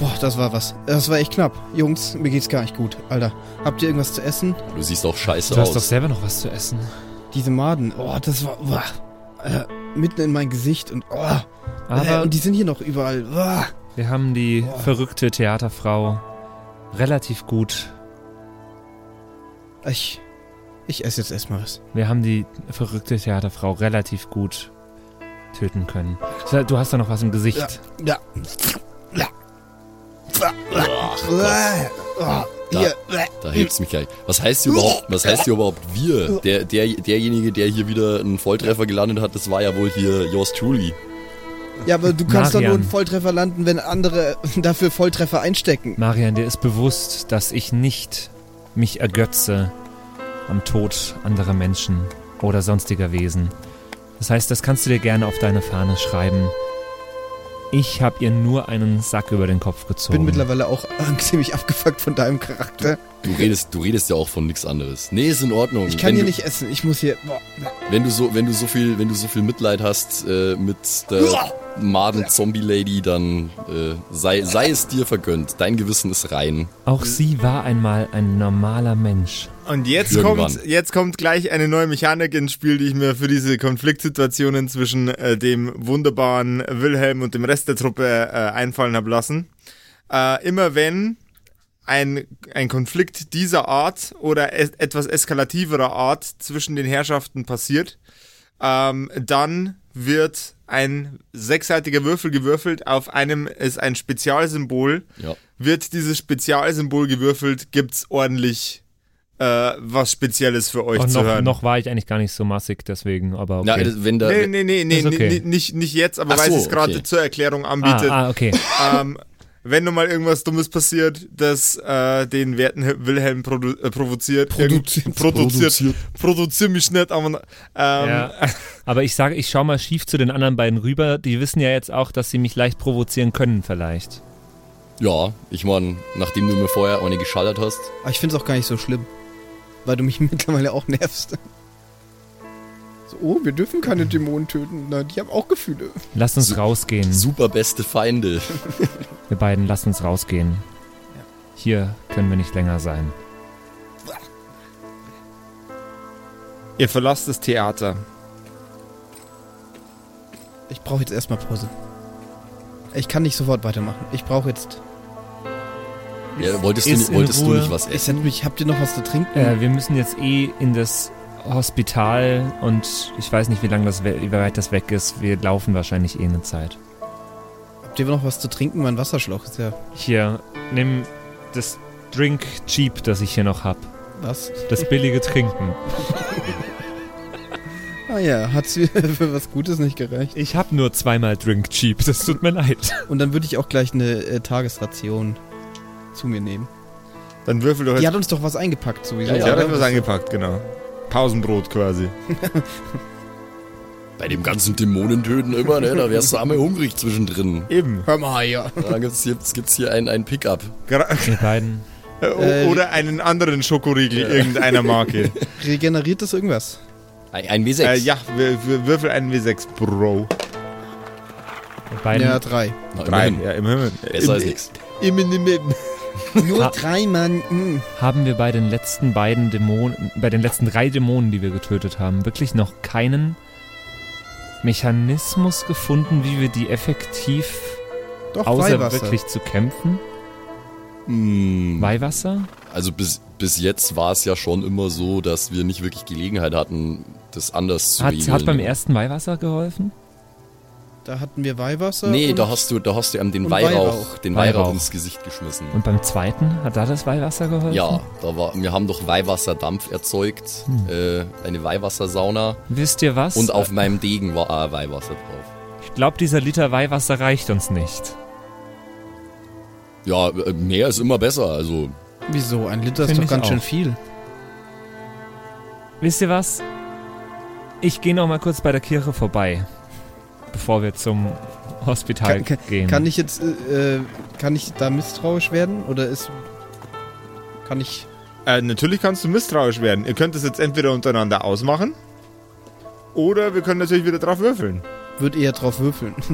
Boah, das war was. Das war echt knapp. Jungs, mir geht's gar nicht gut. Alter, habt ihr irgendwas zu essen? Du siehst auch scheiße Du hast aus. doch selber noch was zu essen. Diese Maden. Oh, das war. Boah, äh, mitten in mein Gesicht und. Oh, äh, Aber und die sind hier noch überall. Boah. wir haben die Boah. verrückte Theaterfrau relativ gut. Ich. Ich esse jetzt erstmal was. Wir haben die verrückte Theaterfrau relativ gut töten können. Du hast da noch was im Gesicht. Ja. Ja. Oh, Da- hier. Da hebt's mich gleich. Was heißt hier überhaupt, was heißt hier überhaupt wir? Der, der, derjenige, der hier wieder einen Volltreffer gelandet hat, das war ja wohl hier yours truly. Ja, aber du kannst doch nur Marian. einen Volltreffer landen, wenn andere dafür Volltreffer einstecken. Marian, dir ist bewusst, dass ich nicht mich ergötze am Tod anderer Menschen oder sonstiger Wesen. Das heißt, das kannst du dir gerne auf deine Fahne schreiben. Ich habe ihr nur einen Sack über den Kopf Ich gezogen. bin mittlerweile auch ziemlich abgefuckt von deinem Charakter. Du redest, du redest ja auch von nichts anderes. Nee, ist in Ordnung. Ich kann wenn hier du, nicht essen. Ich muss hier. Boah. Wenn du so, wenn du so viel, wenn du so viel Mitleid hast äh, mit der Maden-Zombie-Lady, dann äh, sei, sei es dir vergönnt. Dein Gewissen ist rein. Auch sie war einmal ein normaler Mensch. Und jetzt Irgendwann. kommt, jetzt kommt gleich eine neue Mechanik ins Spiel, die ich mir für diese Konfliktsituationen zwischen äh, dem wunderbaren Wilhelm und dem Rest der Truppe äh, einfallen habe lassen. Äh, immer wenn ein, ein Konflikt dieser Art oder es, etwas eskalativerer Art zwischen den Herrschaften passiert, ähm, dann wird ein sechsseitiger Würfel gewürfelt. Auf einem ist ein Spezialsymbol. Ja. Wird dieses Spezialsymbol gewürfelt, gibt's ordentlich äh, was Spezielles für euch Und zu noch, hören. noch war ich eigentlich gar nicht so massig, deswegen, aber okay. das- wenn da, Nee, nee, nee, nee, okay. nee, nicht, nicht jetzt, aber Ach weil so, es gerade okay. zur Erklärung ah, anbietet. ah, okay. Ähm, wenn nun mal irgendwas Dummes passiert, das äh, den werten Wilhelm produ äh, provoziert, Produziert. produziert, produziert mich nicht, aber ähm, Ja. Aber ich sage, ich schau mal schief zu den anderen beiden rüber. Die wissen ja jetzt auch, dass sie mich leicht provozieren können, vielleicht. ja, ich meine, nachdem du mir vorher eine geschallert hast, Aber ich finde es auch gar nicht so schlimm. Weil du mich mittlerweile auch nervst. So, oh, wir dürfen keine Dämonen töten. Na, die haben auch Gefühle. Lass uns rausgehen. super beste Feinde. Wir beiden, lass uns rausgehen. Hier können wir nicht länger sein. ihr verlasst das Theater. Ich brauche jetzt erstmal Pause. Ich kann nicht sofort weitermachen. Ich brauche jetzt. Ja, wolltest du, wolltest du nicht was Ich essen? send mich, habt ihr noch was zu trinken? Äh, wir müssen jetzt eh in das Hospital und ich weiß nicht, wie lange das, we- wie weit das weg ist. Wir laufen wahrscheinlich eh eine Zeit. Habt ihr noch was zu trinken? Mein Wasserschlauch ist ja. Hier, nimm das Drink Cheap, das ich hier noch hab. Was? Das billige Trinken. Ah ja, hat's für was Gutes nicht gereicht. Ich hab nur zweimal Drink Cheap, das tut mir leid. Und dann würde ich auch gleich eine äh, Tagesration zu mir nehmen. Dann würfel doch Die jetzt. hat uns doch was eingepackt sowieso. Ja, oder? hat was eingepackt, genau. Pausenbrot quasi. Bei dem ganzen Dämonentöten immer, ne? Da wärst du einmal hungrig zwischendrin. Eben. Hör mal, ja. Da gibt's hier, gibt's hier ein, ein Pickup. Gra Wir beiden. Äh, Oder einen anderen Schokoriegel irgendeiner Marke. Regeneriert das irgendwas? Ein, ein W6. äh, ja, wir, wir würfel einen W6, Bro. Beiden. Ja, drei. Na, Drei. immerhin. Ja, immerhin. Besser als. Im, im, im, im. Nur Ha- drei, Mann. Mm. haben wir bei den letzten beiden Dämonen, bei den letzten drei Dämonen, die wir getötet haben, wirklich noch keinen Mechanismus gefunden, wie wir die effektiv, Doch, außer Weihwasser. wirklich zu kämpfen? Hm, Weihwasser? also bis, bis jetzt war es ja schon immer so, dass wir nicht wirklich Gelegenheit hatten, das anders zu Hat, regeln. hat beim ersten Weihwasser geholfen? Da hatten wir Weihwasser. Nee, und da hast du, da hast du ihm den Weihrauch, Weihrauch. den Weihrauch, Weihrauch. ins Gesicht geschmissen. Und beim zweiten, hat da das Weihwasser geholfen? Ja, da war, wir haben doch Weihwasserdampf erzeugt, Hm. äh, eine Weihwassersauna Wisst ihr was? und auf meinem Degen war auch Weihwasser drauf. ich glaube, dieser Liter Weihwasser reicht uns nicht. Ja, äh, mehr ist immer besser, also Wieso? Ein Liter ist doch ganz schön auch. viel. Wisst ihr was? Ich gehe noch mal kurz bei der Kirche vorbei, bevor wir zum Hospital Kann- kann- gehen. Kann ich jetzt, äh, äh, kann ich da misstrauisch werden? Oder ist, kann ich, Äh, natürlich kannst du misstrauisch werden. Ihr könnt es jetzt entweder untereinander ausmachen. Oder wir können natürlich wieder drauf würfeln. würde eher drauf würfeln.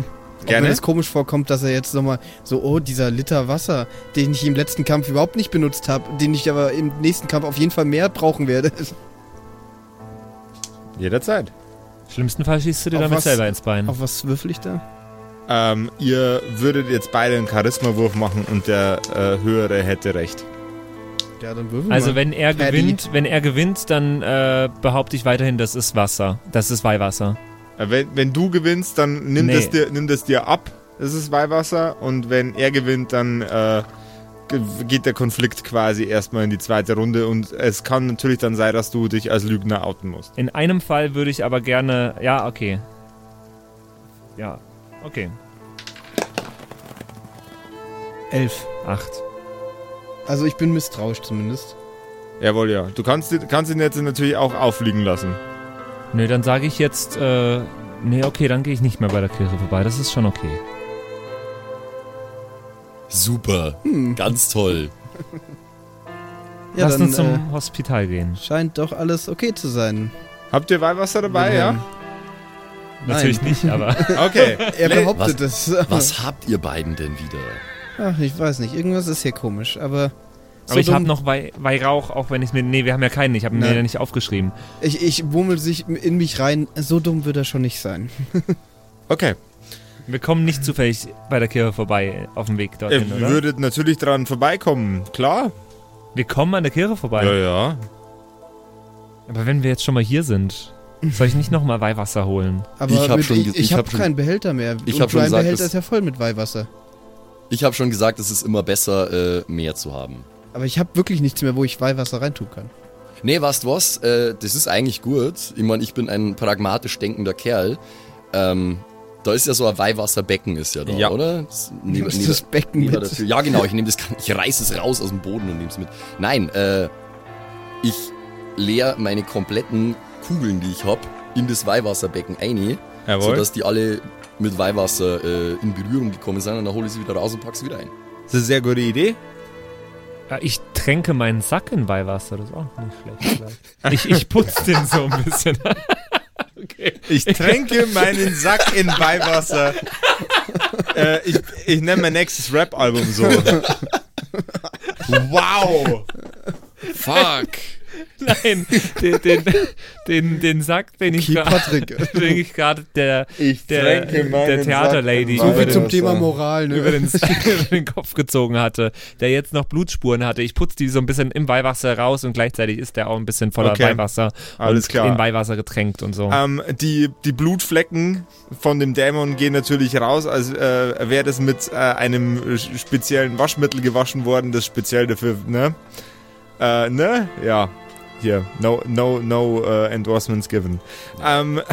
Auch Gerne. wenn es komisch vorkommt, dass er jetzt nochmal so, oh, dieser Liter Wasser, den ich im letzten Kampf überhaupt nicht benutzt habe, den ich aber im nächsten Kampf auf jeden Fall mehr brauchen werde. Jederzeit. Schlimmsten Fall schießt du dir Auf damit was- selber ins Bein. Auf was würfel ich da? Ähm, ihr würdet jetzt beide einen Charisma-Wurf machen und der äh, Höhere hätte recht. Ja, dann würfel Also mal. wenn er Paddy. gewinnt, wenn er gewinnt, dann äh, behaupte ich weiterhin, das ist Wasser. Das ist Weihwasser. Äh, wenn, wenn du gewinnst, dann nimm, Nee. das dir, nimm das dir ab. Das ist Weihwasser. Und wenn er gewinnt, dann äh, geht der Konflikt quasi erstmal in die zweite Runde. Und es kann natürlich dann sein, dass du dich als Lügner outen musst. In einem Fall würde ich aber gerne. Ja, okay. Ja, okay. Elf. Acht. Also ich bin misstrauisch zumindest. Jawohl, ja. Du kannst, kannst ihn jetzt natürlich auch auffliegen lassen. Nö, dann sage ich jetzt. Äh, nee, okay, dann gehe ich nicht mehr bei der Kirche vorbei. Das ist schon okay. Super. Ganz toll. Ja, Lass dann uns zum äh, Hospital gehen. scheint doch alles okay zu sein. Habt ihr Weihwasser dabei, ja? Nein. Natürlich nicht, aber. Okay. Er behauptet es. Was habt ihr beiden denn wieder? Ach, ich weiß nicht. Irgendwas ist hier komisch, aber. so aber ich habe noch Wei- Weihrauch, auch wenn ich mir. Nee, wir haben ja keinen. Ich habe mir Nein. ja nicht aufgeschrieben. Ich, ich wummel sich in mich rein. So dumm wird er schon nicht sein. Okay. Wir kommen nicht zufällig bei der Kirche vorbei auf dem Weg Ihr dorthin, oder? würdet natürlich dran vorbeikommen. Klar. Wir kommen an der Kirche vorbei. Ja, ja. Aber wenn wir jetzt schon mal hier sind, soll ich nicht nochmal Weihwasser holen? Aber Ich hab mit, schon ich, ich, ich habe hab schon- keinen Behälter mehr. Ich Und hab schon mein gesagt, Behälter das- ist ja voll mit Weihwasser. Ich habe schon gesagt, es ist immer besser, äh, mehr zu haben. Aber ich habe wirklich nichts mehr, wo ich Weihwasser reintun kann. Nee, weißt du was? Äh, das ist eigentlich gut. Ich meine, ich bin ein pragmatisch denkender Kerl. Ähm, da ist ja so ein Weihwasserbecken ist ja da, Ja. oder? Das, Nimmst neben- das Becken neben mit? der Tür. Ja, genau. Ich nehme das, ich reiß es raus aus dem Boden und nehme es mit. Nein, äh, ich leer meine kompletten Kugeln, die ich hab, in das Weihwasserbecken ein, Jawohl. sodass die alle mit Weihwasser äh, in Berührung gekommen sind und dann hole ich sie wieder raus und pack sie wieder ein. Das ist eine sehr gute Idee. Ja, ich tränke meinen Sack in Weihwasser, das ist auch nicht schlecht. Ich, ich putze den so ein bisschen. Okay. Ich tränke meinen Sack in Weihwasser. äh, ich ich nenne mein nächstes Rap-Album so. wow! Fuck! Nein, den, den, den, den Sack, den ich gerade der, Ich der, der Theaterlady So viel über, zum den, Thema Moral, ne? über, den, über den Kopf gezogen hatte, der jetzt noch Blutspuren hatte. Ich putze die so ein bisschen im Weihwasser raus und gleichzeitig ist der auch ein bisschen voller Okay. Weihwasser Alles und klar. in Weihwasser getränkt und so. Ähm, die, die Blutflecken von dem Dämon gehen natürlich raus, als äh, wäre das mit äh, einem speziellen Waschmittel gewaschen worden, das speziell dafür, ne? Äh, ne? Ja. Hier, no, no, no uh, endorsements given. Ähm,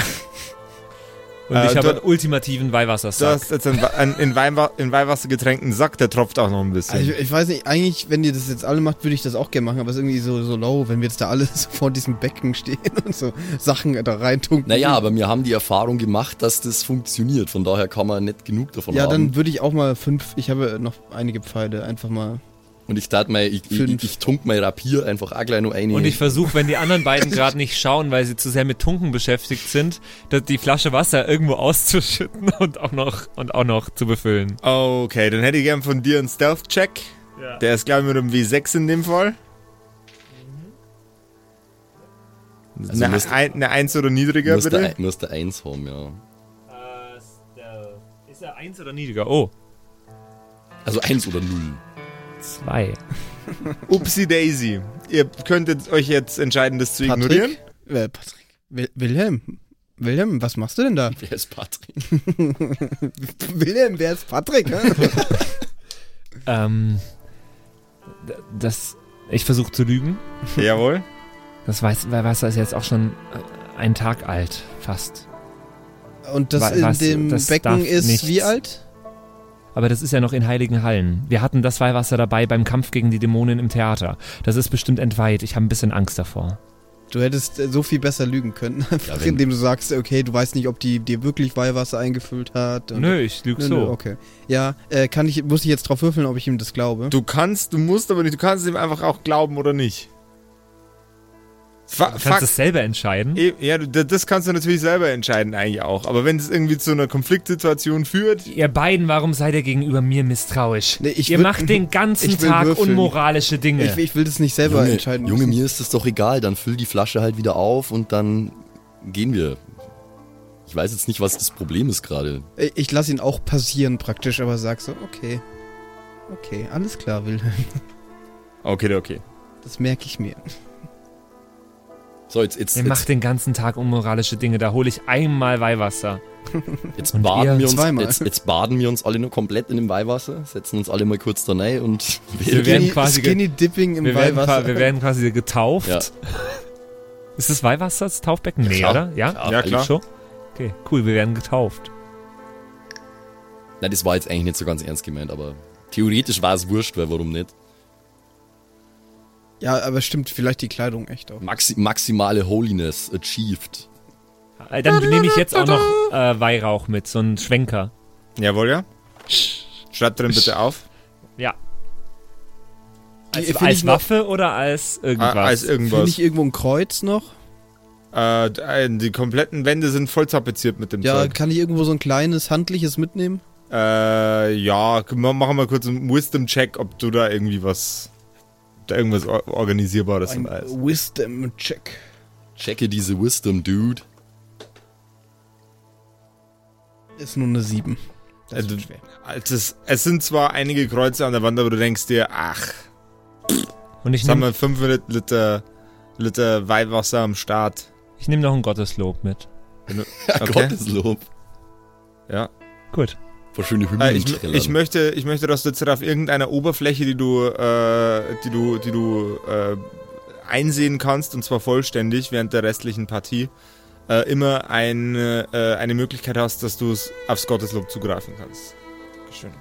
Und äh, ich habe du- einen ultimativen du Weihwassersack. hast jetzt einen, einen in, Weinwa in Weihwasser getränkten Sack, der tropft auch noch ein bisschen. Also ich, ich weiß nicht, eigentlich, wenn ihr das jetzt alle macht, würde ich das auch gerne machen, aber es ist irgendwie so, so low, wenn wir jetzt da alle so vor diesem Becken stehen und so Sachen da reintunken. Naja, aber wir haben die Erfahrung gemacht, dass das funktioniert. Von daher kann man nicht genug davon Ja, haben. dann würde ich auch mal fünf, ich habe noch einige Pfeile, einfach mal. Und ich tat mal, ich, ich, ich tunk mein Rapier einfach auch gleich noch eine. Und ich versuche, wenn die anderen beiden gerade nicht schauen, weil sie zu sehr mit Tunken beschäftigt sind, dass die Flasche Wasser irgendwo auszuschütten und auch noch und auch noch zu befüllen. Okay, dann hätte ich gern von dir einen Stealth-Check. Ja. Der ist, glaube ich, mit einem W6 in dem Fall. Also eine, müsste- ein, eine 1 oder niedriger, musste, bitte. ein- musste eins haben, ja. ist er eins oder niedriger? Oh, Also eins oder null. Zwei. Upsi Daisy. Ihr könntet euch jetzt entscheiden, das zu Patrick? ignorieren. Äh, Patrick. Wil Wilhelm. Wilhelm, was machst du denn da? Wer ist Patrick? Wilhelm, wer ist Patrick? Ähm, das, ich versuche zu lügen. Jawohl. Das Weiß- Weihwasser ist jetzt auch schon äh, ein Tag alt, fast. Und das Wa- in was- dem das Becken ist nichts. wie alt? Aber das ist ja noch in Heiligen Hallen. Wir hatten das Weihwasser dabei beim Kampf gegen die Dämonen im Theater. Das ist bestimmt entweiht. Ich habe ein bisschen Angst davor. Du hättest äh, so viel besser lügen können. Einfach wenn- indem du sagst, okay, du weißt nicht, ob die dir wirklich Weihwasser eingefüllt hat. und- Nö, ich lüge Nö, so. nö, okay. Ja, äh, kann ich, muss ich jetzt drauf würfeln, ob ich ihm das glaube? Du kannst, du musst aber nicht, du kannst ihm einfach auch glauben oder nicht. Fa Du kannst es selber entscheiden. Eh, Ja, das kannst du natürlich selber entscheiden eigentlich auch. Aber wenn es irgendwie zu einer Konfliktsituation führt, Ihr beiden, warum seid ihr gegenüber mir misstrauisch? Nee, ich ihr will- macht den ganzen Tag würfeln. unmoralische Dinge. Ich, ich will das nicht selber Junge, entscheiden. Junge, müssen. mir ist es doch egal, dann füll die Flasche halt wieder auf und dann gehen wir. Ich weiß jetzt nicht, was das Problem ist gerade. Ich, ich lasse ihn auch passieren praktisch, aber sag so, okay. Okay, alles klar, Wilhelm. okay, okay. Das merke ich mir. So, jetzt, jetzt, ihr macht den ganzen Tag unmoralische Dinge. Da hole ich einmal Weihwasser. jetzt, und baden wir uns, zweimal. jetzt, jetzt baden wir uns alle nur komplett in dem Weihwasser, setzen uns alle mal kurz da rein und Wir werden Skinny, quasi Skinny Dipping im Wir werden, Weihwasser. qua- wir werden quasi getauft. Ja. Ist das Weihwasser das Taufbecken? Nee, klar. oder? Ja? Klar, Ja, klar. Schon? Okay, cool, wir werden getauft. Nein, das war jetzt eigentlich nicht so ganz ernst gemeint, aber theoretisch war es wurscht, weil warum nicht? Ja, aber stimmt, vielleicht die Kleidung echt auch. Maxi maximale Holiness achieved. Äh, Dann nehme ich jetzt auch noch äh, Weihrauch mit, so einen Schwenker. Jawohl, ja. Schreibt drin bitte auf. Ja. Als, Finde als ich noch- Waffe oder als irgendwas? Ah, als Finde irgendwas. ich irgendwo ein Kreuz noch? Äh, äh, die kompletten Wände sind voll tapeziert mit dem Ja, Zeug. kann ich irgendwo so ein kleines handliches mitnehmen? Äh, ja, ma- machen wir kurz einen Wisdom-Check, ob du da irgendwie was, irgendwas or organisierbares Ein dabei ist. Wisdom-Check. Checke diese Wisdom, Dude. Ist nur eine 7. Das Also, wird schwer. Also es, es sind zwar einige Kreuze an der Wand, aber du denkst dir, ach, Und ich jetzt haben nehme wir 500 Liter, Liter Weihwasser am Start. ich nehm noch ein Gotteslob mit. Okay. Gotteslob. Ja. Gut. Vor schöne Hymnen Äh, ich, ich, möchte, ich möchte, dass du jetzt auf irgendeiner Oberfläche, die du, äh, die du, die du äh, einsehen kannst, und zwar vollständig während der restlichen Partie, äh, immer eine, äh, eine Möglichkeit hast, dass du es aufs Gotteslob zugreifen kannst. Schön.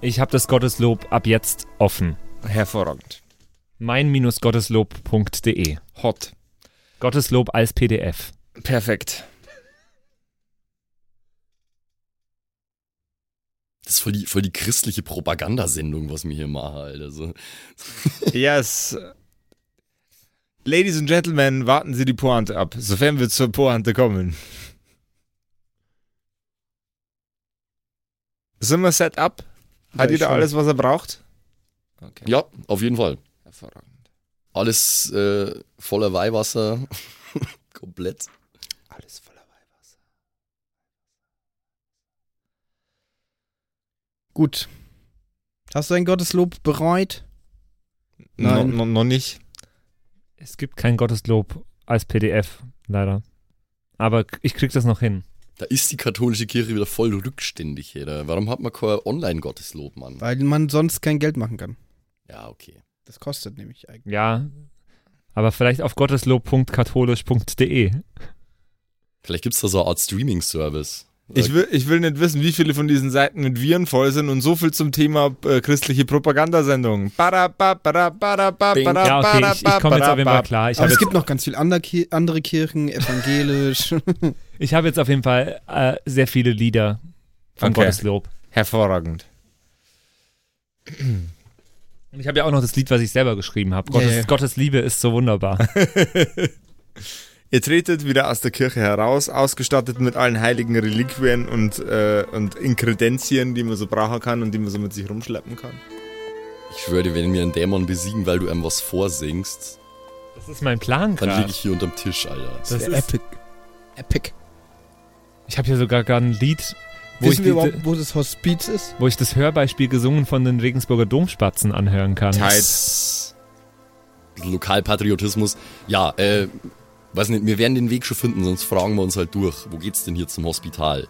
Ich habe das Gotteslob ab jetzt offen. Hervorragend. mein-gotteslob.de Hot. Gotteslob als PDF. Perfekt. Das ist voll die, voll die christliche Propagandasendung, was wir hier machen, Alter. So. Yes. Ladies and Gentlemen, warten Sie die Pointe ab, sofern wir zur Pointe kommen. Sind wir set up? Hat Ja, jeder alles, was er braucht? Okay. Ja, auf jeden Fall. Hervorragend. Alles äh, voller Weihwasser. Komplett. Alles voller Weihwasser. Gut. Hast du ein Gotteslob bereit? Nein. No, no, noch nicht. Es gibt kein Gotteslob als PDF, leider. Aber ich krieg das noch hin. Da ist die katholische Kirche wieder voll rückständig, Alter. Warum hat man kein Online-Gotteslob, Mann? Weil man sonst kein Geld machen kann. Ja, okay. Das kostet nämlich eigentlich. Ja. Aber vielleicht auf gotteslob.katholisch.de. Vielleicht gibt's da so eine Art Streaming-Service. Ich will, ich will nicht wissen, wie viele von diesen Seiten mit Viren voll sind und so viel zum Thema äh, christliche Propagandasendung. Bada, ba, bada, bada, ba, Bing. bada, Ja, okay, bada, ich, ich komme jetzt bada, auf jeden Fall klar. Ich Aber habe es gibt noch ganz viele andere, Ki andere Kirchen, evangelisch. ich hab jetzt auf jeden Fall äh, sehr viele Lieder von Okay. Gotteslob. Hervorragend. Und ich habe ja auch noch das Lied, was ich selber geschrieben habe. Ja, Gottes. Gottes Liebe ist so wunderbar. Ihr tretet wieder aus der Kirche heraus, ausgestattet mit allen heiligen Reliquien und, äh, und Inkredenzien, die man so brauchen kann und die man so mit sich rumschleppen kann. Ich schwöre dir, wenn wir einen Dämon besiegen, weil du einem was vorsingst, Das ist mein Plan dann liege gerade. ich hier unterm Tisch, Alter. Das Wär ist, epic. Epic. ich habe hier sogar gar ein Lied, wo ich, Wissen wir die, überhaupt, wo das Hospiz ist? wo ich das Hörbeispiel gesungen von den Regensburger Domspatzen anhören kann. Tight. Lokalpatriotismus. Ja, äh, weiß nicht, wir werden den Weg schon finden, sonst fragen wir uns halt durch. Wo geht's denn hier zum Hospital?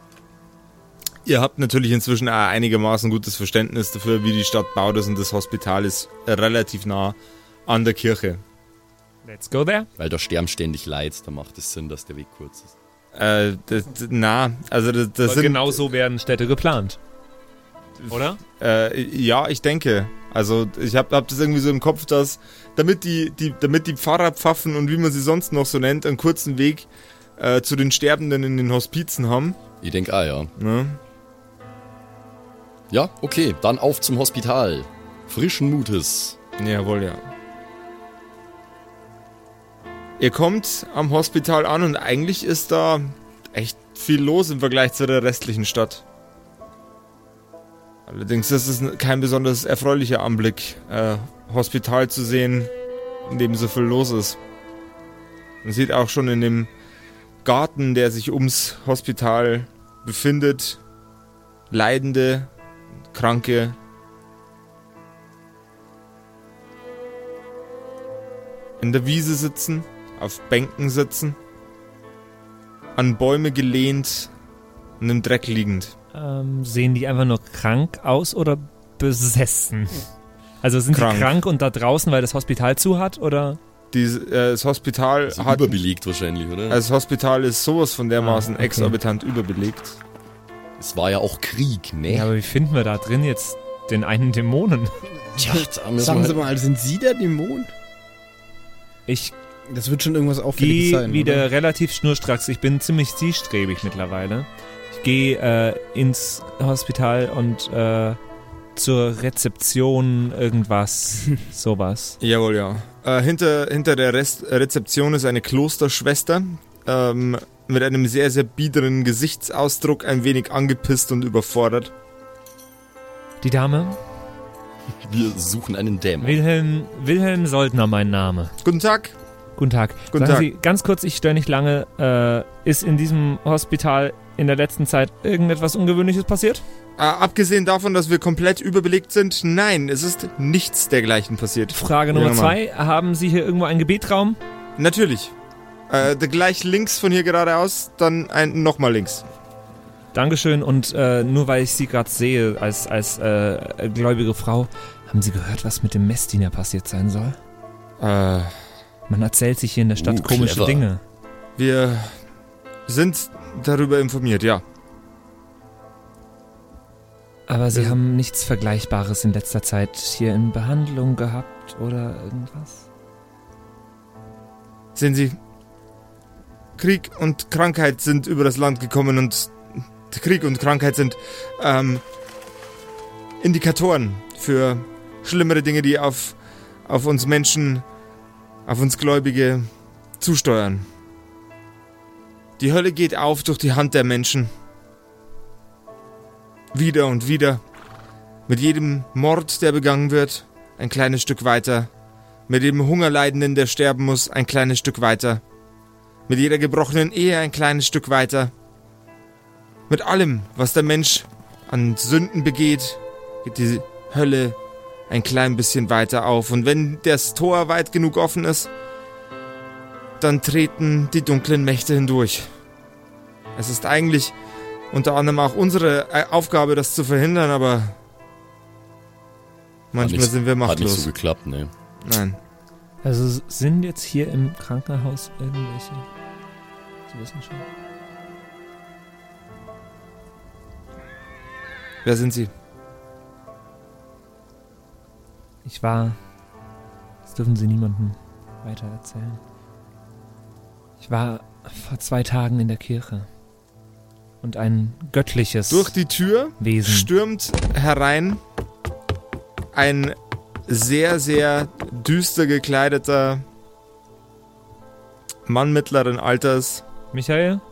Ihr habt natürlich inzwischen auch einigermaßen gutes Verständnis dafür, wie die Stadt baut ist und das Hospital ist relativ nah an der Kirche. Let's go there. Weil da sterben ständig Leid, da macht es Sinn, dass der Weg kurz ist. Äh, das, na, also das, das sind... genau so werden Städte geplant. Oder? Äh, ja, ich denke. Also ich habe hab das irgendwie so im Kopf, dass damit die, die, damit die Pfarrerpfaffen und wie man sie sonst noch so nennt, einen kurzen Weg äh, zu den Sterbenden in den Hospizen haben. Ich denke, ah ja. Ne? Ja, okay, dann auf zum Hospital. Frischen Mutes. Jawohl, ja. Ihr kommt am Hospital an und eigentlich ist da echt viel los im Vergleich zu der restlichen Stadt. Allerdings ist es kein besonders erfreulicher Anblick, äh, Hospital zu sehen, in dem so viel los ist. Man sieht auch schon in dem Garten, der sich ums Hospital befindet, Leidende, Kranke. In der Wiese sitzen, auf Bänken sitzen, an Bäume gelehnt und im Dreck liegend. Ähm, sehen die einfach nur krank aus oder besessen? Also sind Krank. die krank und da draußen, weil das Hospital zu hat oder? Die, äh, das Hospital Also hat. überbelegt wahrscheinlich, oder? Also das Hospital ist sowas von dermaßen Ah, okay. exorbitant überbelegt. es war ja auch Krieg, ne? Ja, aber wie finden wir da drin jetzt den einen Dämonen? Tja, da müssen Sagen wir Sie mal, sind Sie der Dämon? Ich Das wird schon irgendwas Auffälliges gehe sein. wieder oder? relativ schnurstracks. Ich bin ziemlich zielstrebig mittlerweile. Ich gehe äh, ins Hospital und äh, zur Rezeption irgendwas, sowas. Jawohl, ja. Äh, hinter, hinter der Rest Rezeption ist eine Klosterschwester ähm, mit einem sehr, sehr biederen Gesichtsausdruck, ein wenig angepisst und überfordert. Die Dame? Wir suchen einen Dämon. Wilhelm, Wilhelm Soldner, mein Name. Guten Tag. Guten Tag. Guten Sagen Tag. Sie, ganz kurz, ich störe nicht lange. Äh, ist in diesem Hospital in der letzten Zeit irgendetwas Ungewöhnliches passiert? Äh, abgesehen davon, dass wir komplett überbelegt sind, nein, es ist nichts dergleichen passiert. Frage Nummer Ja, zwei. Haben Sie hier irgendwo einen Gebetraum? Natürlich. Äh, gleich links von hier geradeaus, dann ein nochmal links. Dankeschön. Und äh, nur weil ich Sie gerade sehe als, als äh, gläubige Frau, haben Sie gehört, was mit dem Messdiener passiert sein soll? Äh, Man erzählt sich hier in der Stadt Uh, komische clever. Dinge. wir sind darüber informiert, ja. Aber Sie Wir- haben nichts Vergleichbares in letzter Zeit hier in Behandlung gehabt oder irgendwas? Sehen Sie, Krieg und Krankheit sind über das Land gekommen und Krieg und Krankheit sind ähm, Indikatoren für schlimmere Dinge, die auf, auf uns Menschen, auf uns Gläubige zusteuern. Die Hölle geht auf durch die Hand der Menschen. Wieder und wieder. Mit jedem Mord, der begangen wird, ein kleines Stück weiter. Mit jedem Hungerleidenden, der sterben muss, ein kleines Stück weiter. Mit jeder gebrochenen Ehe ein kleines Stück weiter. Mit allem, was der Mensch an Sünden begeht, geht die Hölle ein klein bisschen weiter auf. Und wenn das Tor weit genug offen ist, dann treten die dunklen Mächte hindurch. Es ist eigentlich unter anderem auch unsere äh, Aufgabe, das zu verhindern, aber manchmal nicht- sind wir Hat nicht machtlos. so geklappt, ne? Nein. Also sind jetzt hier im Krankenhaus irgendwelche. Sie wissen schon. Wer sind Sie? Ich war. Das dürfen Sie niemandem weiter erzählen. Ich war vor zwei Tagen in der Kirche. Und ein göttliches Durch die Tür Wesen. stürmt herein ein sehr, sehr düster gekleideter Mann mittleren Alters, Michael?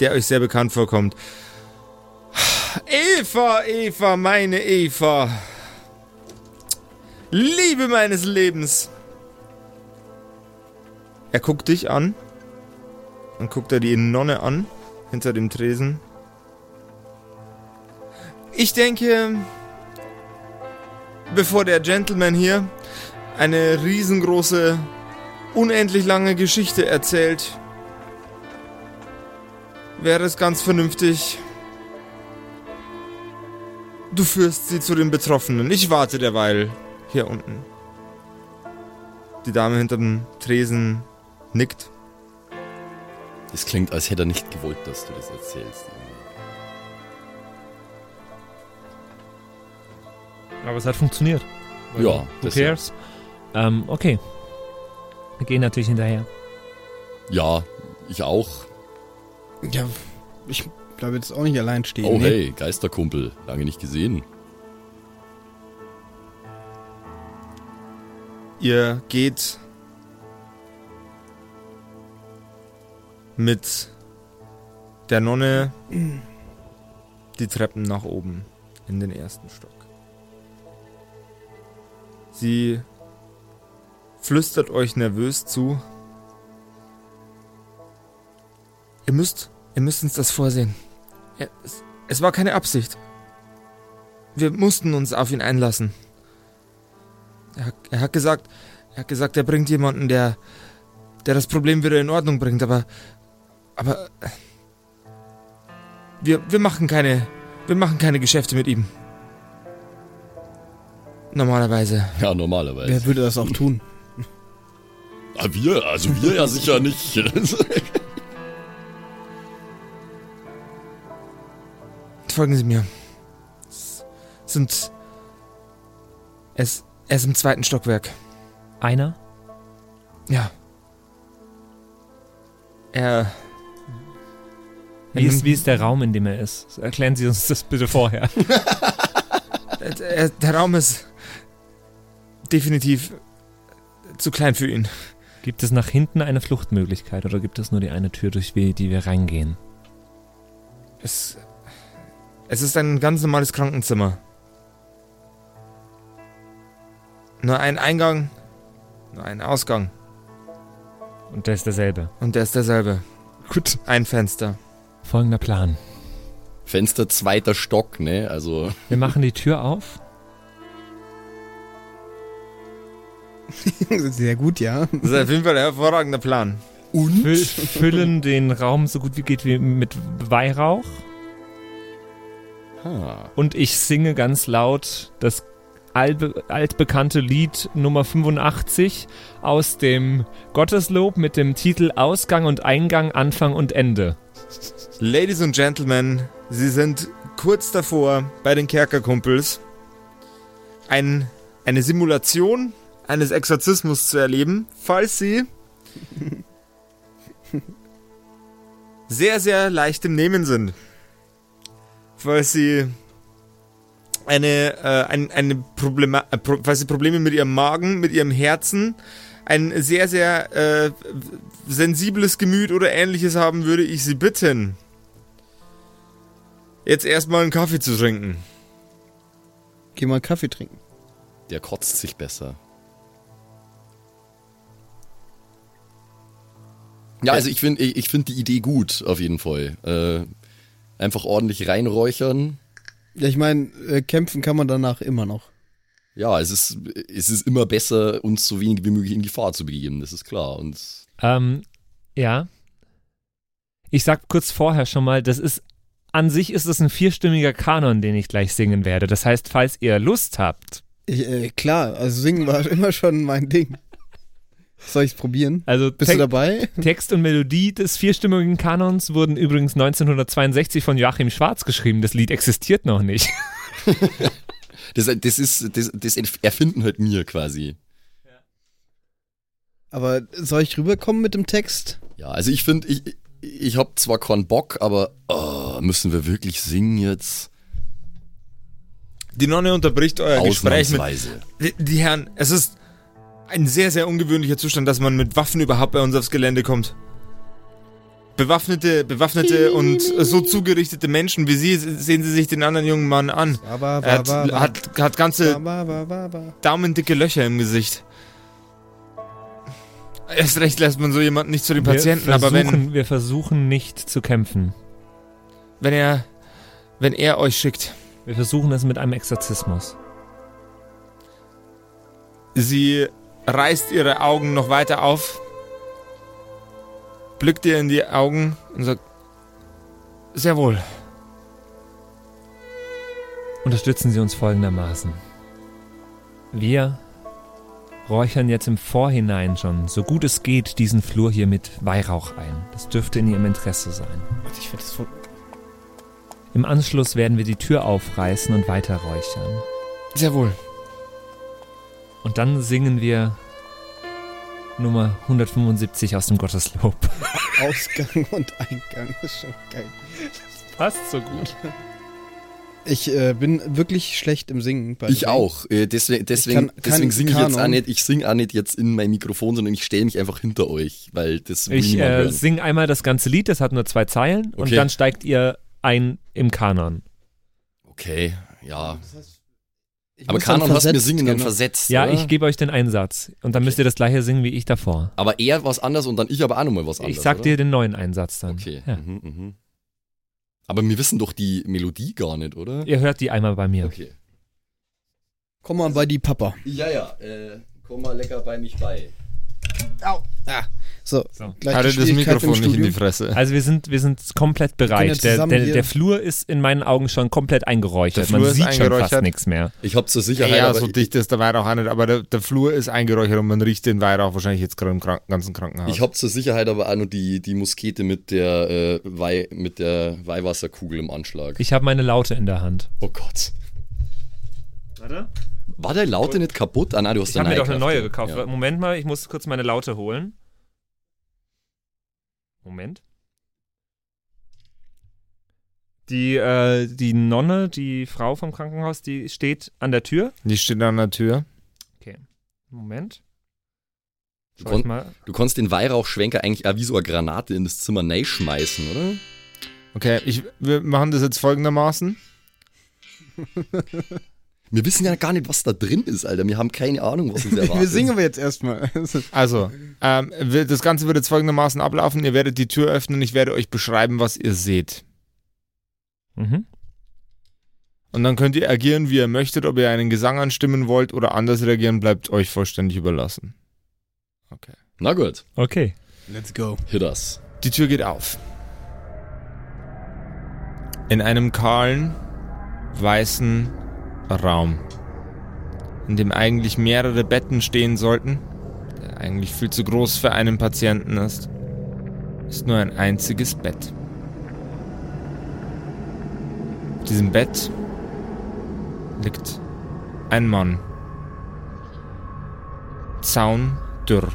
der euch sehr bekannt vorkommt. Eva, Eva, meine Eva. Liebe meines Lebens. Er guckt dich an. Dann guckt er die Nonne an, hinter dem Tresen. Ich denke, bevor der Gentleman hier eine riesengroße, unendlich lange Geschichte erzählt, wäre es ganz vernünftig, du führst sie zu den Betroffenen. Ich warte derweil hier unten. Die Dame hinter dem Tresen nickt. Das klingt, als hätte er nicht gewollt, dass du das erzählst. Aber es hat funktioniert. Ja, Who ja. cares? Ähm, okay. Wir gehen natürlich hinterher. Ja, ich auch. Ja, ich bleibe jetzt auch nicht allein stehen. Oh nee. hey, Geisterkumpel. Lange nicht gesehen. Ihr geht mit der Nonne die Treppen nach oben in den ersten Stock. Sie flüstert euch nervös zu. Ihr müsst, ihr müsst uns das vorsehen. Es, es war keine Absicht. Wir mussten uns auf ihn einlassen. Er, er hat gesagt, er hat gesagt, er bringt jemanden, der, der das Problem wieder in Ordnung bringt, aber, aber, wir, wir machen keine, wir machen keine Geschäfte mit ihm. Normalerweise. Ja, normalerweise. Wer würde das auch tun? Ah, wir? Also wir ja sicher nicht. Folgen Sie mir. Es sind. Es, er ist im zweiten Stockwerk. Einer? Ja. Er. Wie ist, wie ist der Raum, in dem er ist? Erklären Sie uns das bitte vorher. Der, der Raum ist definitiv zu klein für ihn. Gibt es nach hinten eine Fluchtmöglichkeit oder gibt es nur die eine Tür, durch die wir reingehen? Es, es ist ein ganz normales Krankenzimmer. Nur ein Eingang, nur ein Ausgang. Und der ist derselbe. Und der ist derselbe. Gut. Ein Fenster. Folgender Plan. Fenster zweiter Stock, ne? Also. Wir machen die Tür auf. Sehr gut, ja. Das ist auf jeden Fall ein hervorragender Plan. Fü füllen den Raum so gut wie geht wie mit Weihrauch. Ah. Und ich singe ganz laut das albe, altbekannte Lied Nummer 85 aus dem Gotteslob mit dem Titel Ausgang und Eingang, Anfang und Ende. Ladies and Gentlemen, Sie sind kurz davor bei den Kerkerkumpels ein, eine Simulation eines Exorzismus zu erleben, falls Sie sehr, sehr leicht im Nehmen sind. Falls Sie eine, äh, ein, eine Problema äh, Pro falls Sie Probleme mit Ihrem Magen, mit Ihrem Herzen, ein sehr, sehr äh, sensibles Gemüt oder ähnliches haben, würde ich Sie bitten, jetzt erstmal einen Kaffee zu trinken. Geh mal einen Kaffee trinken. Der kotzt sich besser. Ja, also ich finde ich, ich find die Idee gut, auf jeden Fall. Äh, einfach ordentlich reinräuchern. Ja, ich meine, äh, kämpfen kann man danach immer noch. Ja, es ist, es ist immer besser, uns so wenig wie möglich in Gefahr zu begeben, das ist klar. Und Ähm, ja. Ich sag kurz vorher schon mal, das ist an sich ist es ein vierstimmiger Kanon, den ich gleich singen werde. Das heißt, falls ihr Lust habt, Ich, äh, klar, also singen war immer schon mein Ding. Soll ich's probieren? also Bist du Te dabei? Text und Melodie des vierstimmigen Kanons wurden übrigens 1962 von Joachim Schwarz geschrieben. Das Lied existiert noch nicht. das, das ist, das, das erfinden halt mir quasi. Aber soll ich rüberkommen mit dem Text? Ja, also ich finde, ich, ich habe zwar keinen Bock, aber oh, müssen wir wirklich singen jetzt? Die Nonne unterbricht euer Gespräch mit. Ausnahmsweise. Die, die Herren, es ist ein sehr, sehr ungewöhnlicher Zustand, dass man mit Waffen überhaupt bei uns aufs Gelände kommt. Bewaffnete, bewaffnete und so zugerichtete Menschen wie Sie, sehen Sie sich den anderen jungen Mann an. Er hat, hat, hat ganze daumendicke Löcher im Gesicht. Erst recht lässt man so jemanden nicht zu den Patienten, wir aber versuchen, wenn, wir versuchen nicht zu kämpfen. wenn er, wenn er euch schickt, Wir versuchen es mit einem Exorzismus. sie reißt ihre Augen noch weiter auf, blickt ihr in die Augen und sagt, sehr wohl. Unterstützen Sie uns folgendermaßen. Wir räuchern jetzt im Vorhinein schon, so gut es geht, diesen Flur hier mit Weihrauch ein. Das dürfte in Ihrem Interesse sein. Warte, ich find das voll. Im Anschluss werden wir die Tür aufreißen und weiter räuchern. Sehr wohl. Und dann singen wir Nummer 175 aus dem Gotteslob. Ausgang und Eingang. Das ist schon geil. Passt so gut. Ich äh, bin wirklich schlecht im Singen. Ich auch. Äh, deswegen deswegen, deswegen singe ich jetzt auch nicht, ich singe auch nicht jetzt in mein Mikrofon, sondern ich stelle mich einfach hinter euch, weil das will Ich äh, singe einmal das ganze Lied, das hat nur zwei Zeilen und Okay. dann steigt ihr ein im Kanon. Okay, ja. Ich Aber muss dann Kanon hast mir singen dann genau. versetzt. Ja, oder? ich gebe euch den Einsatz und dann müsst ihr das gleiche singen wie ich davor. Aber er was anders und dann ich aber auch nochmal was anderes. ich sag oder? dir den neuen Einsatz dann. Okay. Ja. Mhm, mhm. Aber wir wissen doch die Melodie gar nicht, oder? Ihr hört die einmal bei mir. Okay. Komm mal bei die Papa. Ja, ja, äh, komm mal lecker bei mich bei. Au. Ah. So, So. gleich Hatte die das Mikrofon nicht in die. Fresse. Also wir sind, wir sind komplett ja bereit. Der, der, der Flur ist in meinen Augen schon komplett eingeräuchert. Man sieht schon fast nichts mehr. Ich hab zur Sicherheit, Ja, aber so dicht ist der Weihrauch auch nicht, aber der, der Flur ist eingeräuchert und man riecht den Weihrauch wahrscheinlich jetzt gerade im Krank ganzen Krankenhaus. ich hab zur Sicherheit aber auch nur die, die Muskete mit der, äh, Weih, mit der Weihwasserkugel im Anschlag. Ich habe meine Laute in der Hand. oh Gott. Warte. War der Laute nicht kaputt? Ah, nein, du hast Ich habe mir doch eine neue gekauft. gekauft. Moment mal, ich muss kurz meine Laute holen. Moment. Die, äh, die Nonne, die Frau vom Krankenhaus, die steht an der Tür. Die steht an der Tür. Moment. Du, mal. du konntest den Weihrauchschwenker eigentlich auch wie so eine Granate in das Zimmer schmeißen, oder? Okay, ich, wir machen das jetzt folgendermaßen. Wir wissen ja gar nicht, was da drin ist, Alter. Wir haben keine Ahnung, was uns erwartet. Wir singen aber jetzt erstmal. Also, ähm, wir- das Ganze wird jetzt folgendermaßen ablaufen. Ihr werdet die Tür öffnen, ich werde euch beschreiben, was ihr seht. Mhm. Und dann könnt ihr agieren, wie ihr möchtet, ob ihr einen Gesang anstimmen wollt oder anders reagieren, bleibt euch vollständig überlassen. Na gut, Okay. Let's go. hit us. Die Tür geht auf. In einem kahlen, weißen Raum, in dem eigentlich mehrere Betten stehen sollten, der eigentlich viel zu groß für einen Patienten ist, ist nur ein einziges Bett. Auf diesem Bett liegt ein Mann. Zaundürr.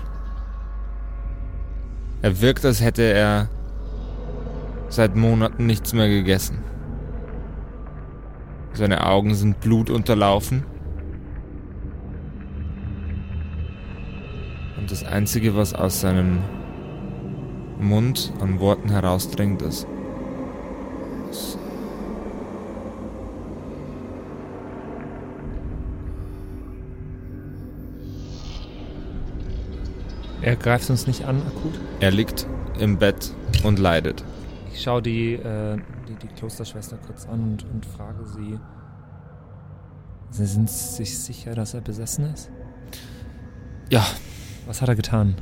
Er wirkt, als hätte er seit Monaten nichts mehr gegessen. Seine Augen sind blutunterlaufen. Und das Einzige, was aus seinem Mund an Worten herausdringt, ist. Er greift uns nicht an, akut. Er liegt im Bett und leidet. Ich schaue die, äh, die, die Klosterschwester kurz an und, und frage sie. Sie sind sich sicher, dass er besessen ist? Ja, Was hat er getan?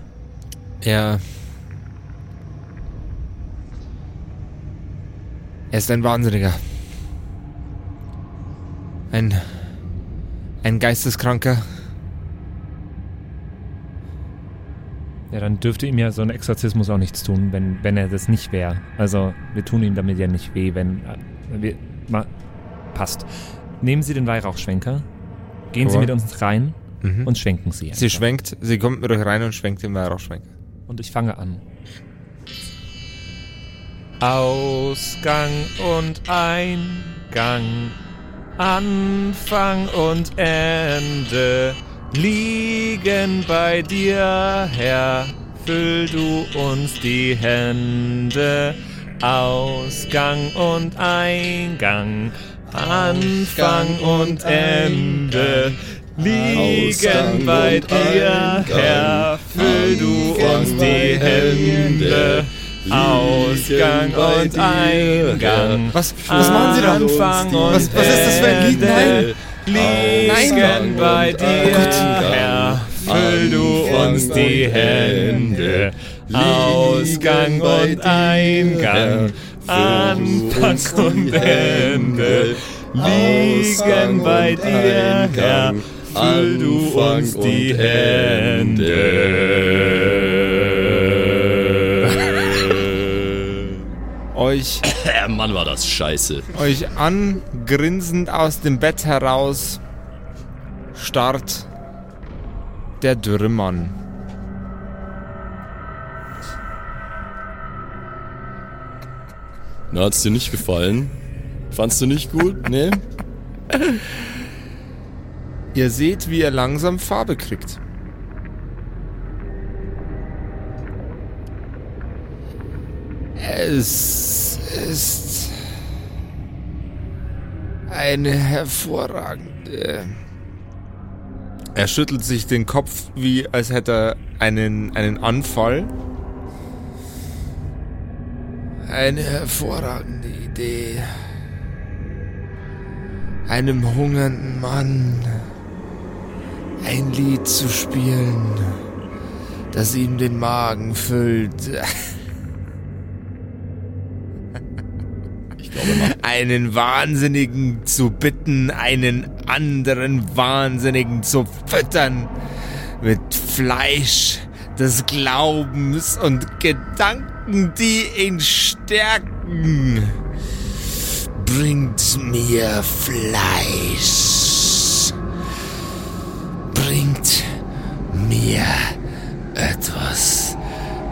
er. Er ist ein Wahnsinniger. Ein. Ein Geisteskranker. Ja, dann dürfte ihm ja so ein Exorzismus auch nichts tun, wenn, wenn er das nicht wäre. Also, wir tun ihm damit ja nicht weh, wenn. Äh, wir, ma, passt. Nehmen Sie den Weihrauchschwenker, gehen Sie Jawohl. mit uns rein Mhm. und schwenken Sie. Sie einfach. schwenkt, sie kommt mit euch rein und schwenkt den Weihrauchschwenker. Und ich fange an. Ausgang und Eingang, Anfang und Ende liegen bei dir, Herr. Füll du uns die Hände. Ausgang und Eingang, Anfang und Ende liegen Ausgang bei dir, Eingang, Herr. Füll du uns die Hände. Ausgang und Eingang. Was, was machen Sie da? Anfang und Was- was ist das für ein Lied? Nein. Liegen bei und dir, Eingang. Herr. Füll du uns die Hände. Ausgang bei und dir, Eingang. Anfang und Ende. Liegen bei dir, Herr. Füll du uns die und Euch, Äh, Mann, war das scheiße. euch angrinsend aus dem Bett heraus starrt der dürre Mann. Na, hat's dir nicht gefallen? Fandst du nicht gut? Nee? Ihr seht, wie er langsam Farbe kriegt. Es ist eine hervorragende. Er schüttelt sich den Kopf, wie als hätte er einen, einen Anfall. Eine hervorragende Idee. Einem hungernden Mann ein Lied zu spielen, das ihm den Magen füllt. Ich glaube, mach. einen Wahnsinnigen zu bitten, einen anderen Wahnsinnigen zu füttern mit Fleisch des Glaubens und Gedanken, die ihn stärken. Bringt mir Fleisch. Bringt mir etwas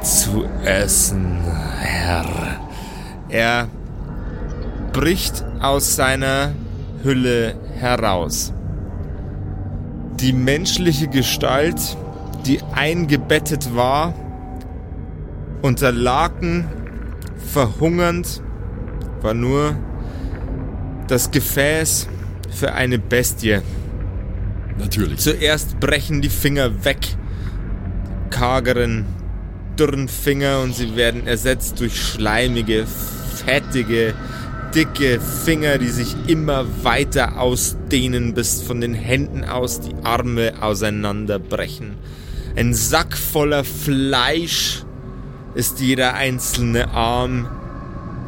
zu essen, Herr. Er bricht aus seiner Hülle heraus. Die menschliche Gestalt, die eingebettet war, unter Laken, verhungernd, war nur das Gefäß für eine Bestie. Natürlich. Zuerst brechen die Finger weg, kargeren, dürren Finger und sie werden ersetzt durch schleimige, fettige, dicke Finger, die sich immer weiter ausdehnen, bis von den Händen aus die Arme auseinanderbrechen. Ein Sack voller Fleisch ist jeder einzelne Arm,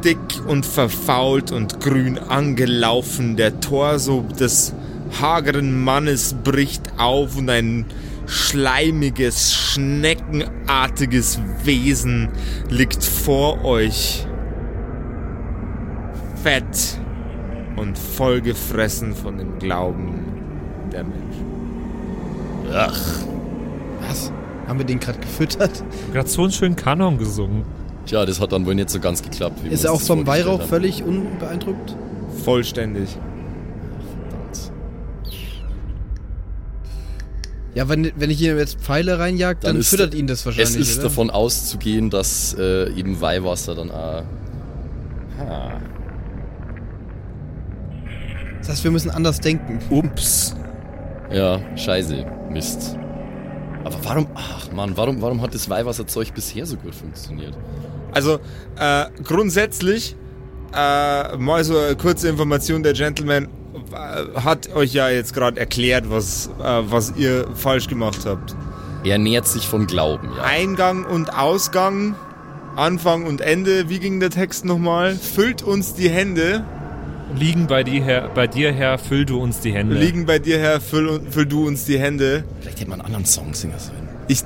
dick und verfault und grün angelaufen. Der Torso des hageren Mannes bricht auf und ein schleimiges, schneckenartiges Wesen liegt vor euch. Fett und vollgefressen von dem Glauben der Menschen. Ach, Was? Haben wir den gerade gefüttert? Gerade so einen schönen Kanon gesungen. tja, das hat dann wohl nicht so ganz geklappt. Wie wir Ist er auch vom Weihrauch haben. völlig unbeeindruckt? Vollständig. Ja, wenn, wenn ich ihm jetzt Pfeile reinjag, dann, Dann füttert ihn das wahrscheinlich, Es ist oder? davon auszugehen, dass äh, eben Weihwasser dann auch. Ha. Das heißt, wir müssen anders denken. Ups. Ja, scheiße. Mist. Aber warum, ach man, warum, warum hat das Weihwasserzeug bisher so gut funktioniert? Also äh, grundsätzlich äh, mal so eine kurze Information der Gentleman äh, hat euch ja jetzt gerade erklärt, was äh, was ihr falsch gemacht habt. Er nährt sich von Glauben, ja. Eingang und Ausgang, Anfang und Ende. Wie ging der Text nochmal? Füllt uns die Hände, Liegen bei dir her, bei dir her, füll du uns die Hände. liegen bei dir her, füll, füll du uns die Hände. Vielleicht hätte man einen anderen Song singen sollen. Ich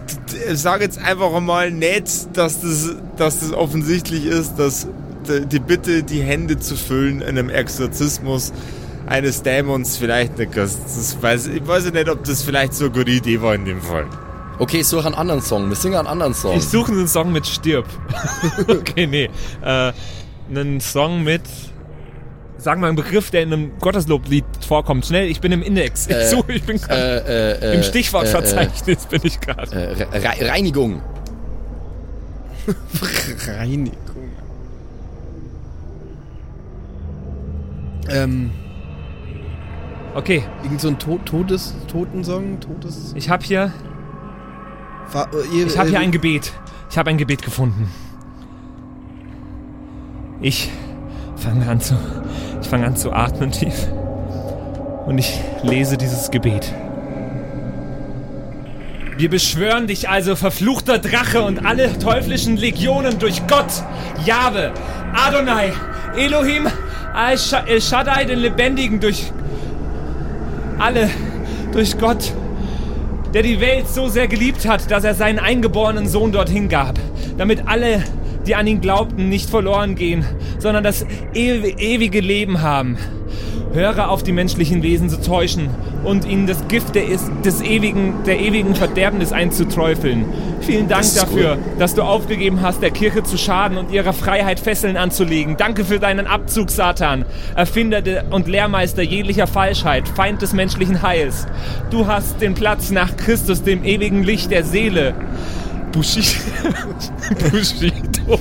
sage jetzt einfach mal nicht, dass das, dass das offensichtlich ist, dass die Bitte, die Hände zu füllen in einem Exorzismus eines Dämons vielleicht nicht das weiß, Ich weiß ja nicht, ob das vielleicht so eine gute Idee war in dem Fall. Okay, ich suche einen anderen Song. Wir singen einen anderen Song. Ich suche einen Song mit Stirb. okay, nee. Äh, einen Song mit. Sag mal einen Begriff, der in einem Gottesloblied vorkommt. Schnell, ich bin im Index. Ich Äh, suche, ich bin äh, äh, äh, im Stichwortverzeichnis bin ich gerade. Äh, äh, Re Reinigung. Reinigung. Ähm, Okay, irgend so ein to Todes Totensong? Todes. ich habe hier, Fa äh, ihr- ich habe hier äh, ein Gebet. Ich habe ein Gebet gefunden. Ich fange an zu, ich fange an zu atmen tief und ich lese dieses Gebet. Wir beschwören dich also, verfluchter Drache und alle teuflischen Legionen durch Gott, Jahwe, Adonai, Elohim, El Shaddai, den Lebendigen, durch alle, durch Gott, der die Welt so sehr geliebt hat, dass er seinen eingeborenen Sohn dorthin gab, damit alle, die an ihn glaubten, nicht verloren gehen, sondern das ew ewige Leben haben. Höre auf, die menschlichen Wesen zu täuschen und ihnen das Gift der, des ewigen, der ewigen Verderbnis einzuträufeln. Vielen Dank Das dafür, dass du aufgegeben hast, der Kirche zu schaden und ihrer Freiheit Fesseln anzulegen. Danke für deinen Abzug, Satan, Erfinder de- und Lehrmeister jeglicher Falschheit, Feind des menschlichen Heils. Du hast den Platz nach Christus, dem ewigen Licht der Seele. Bushi Bushido.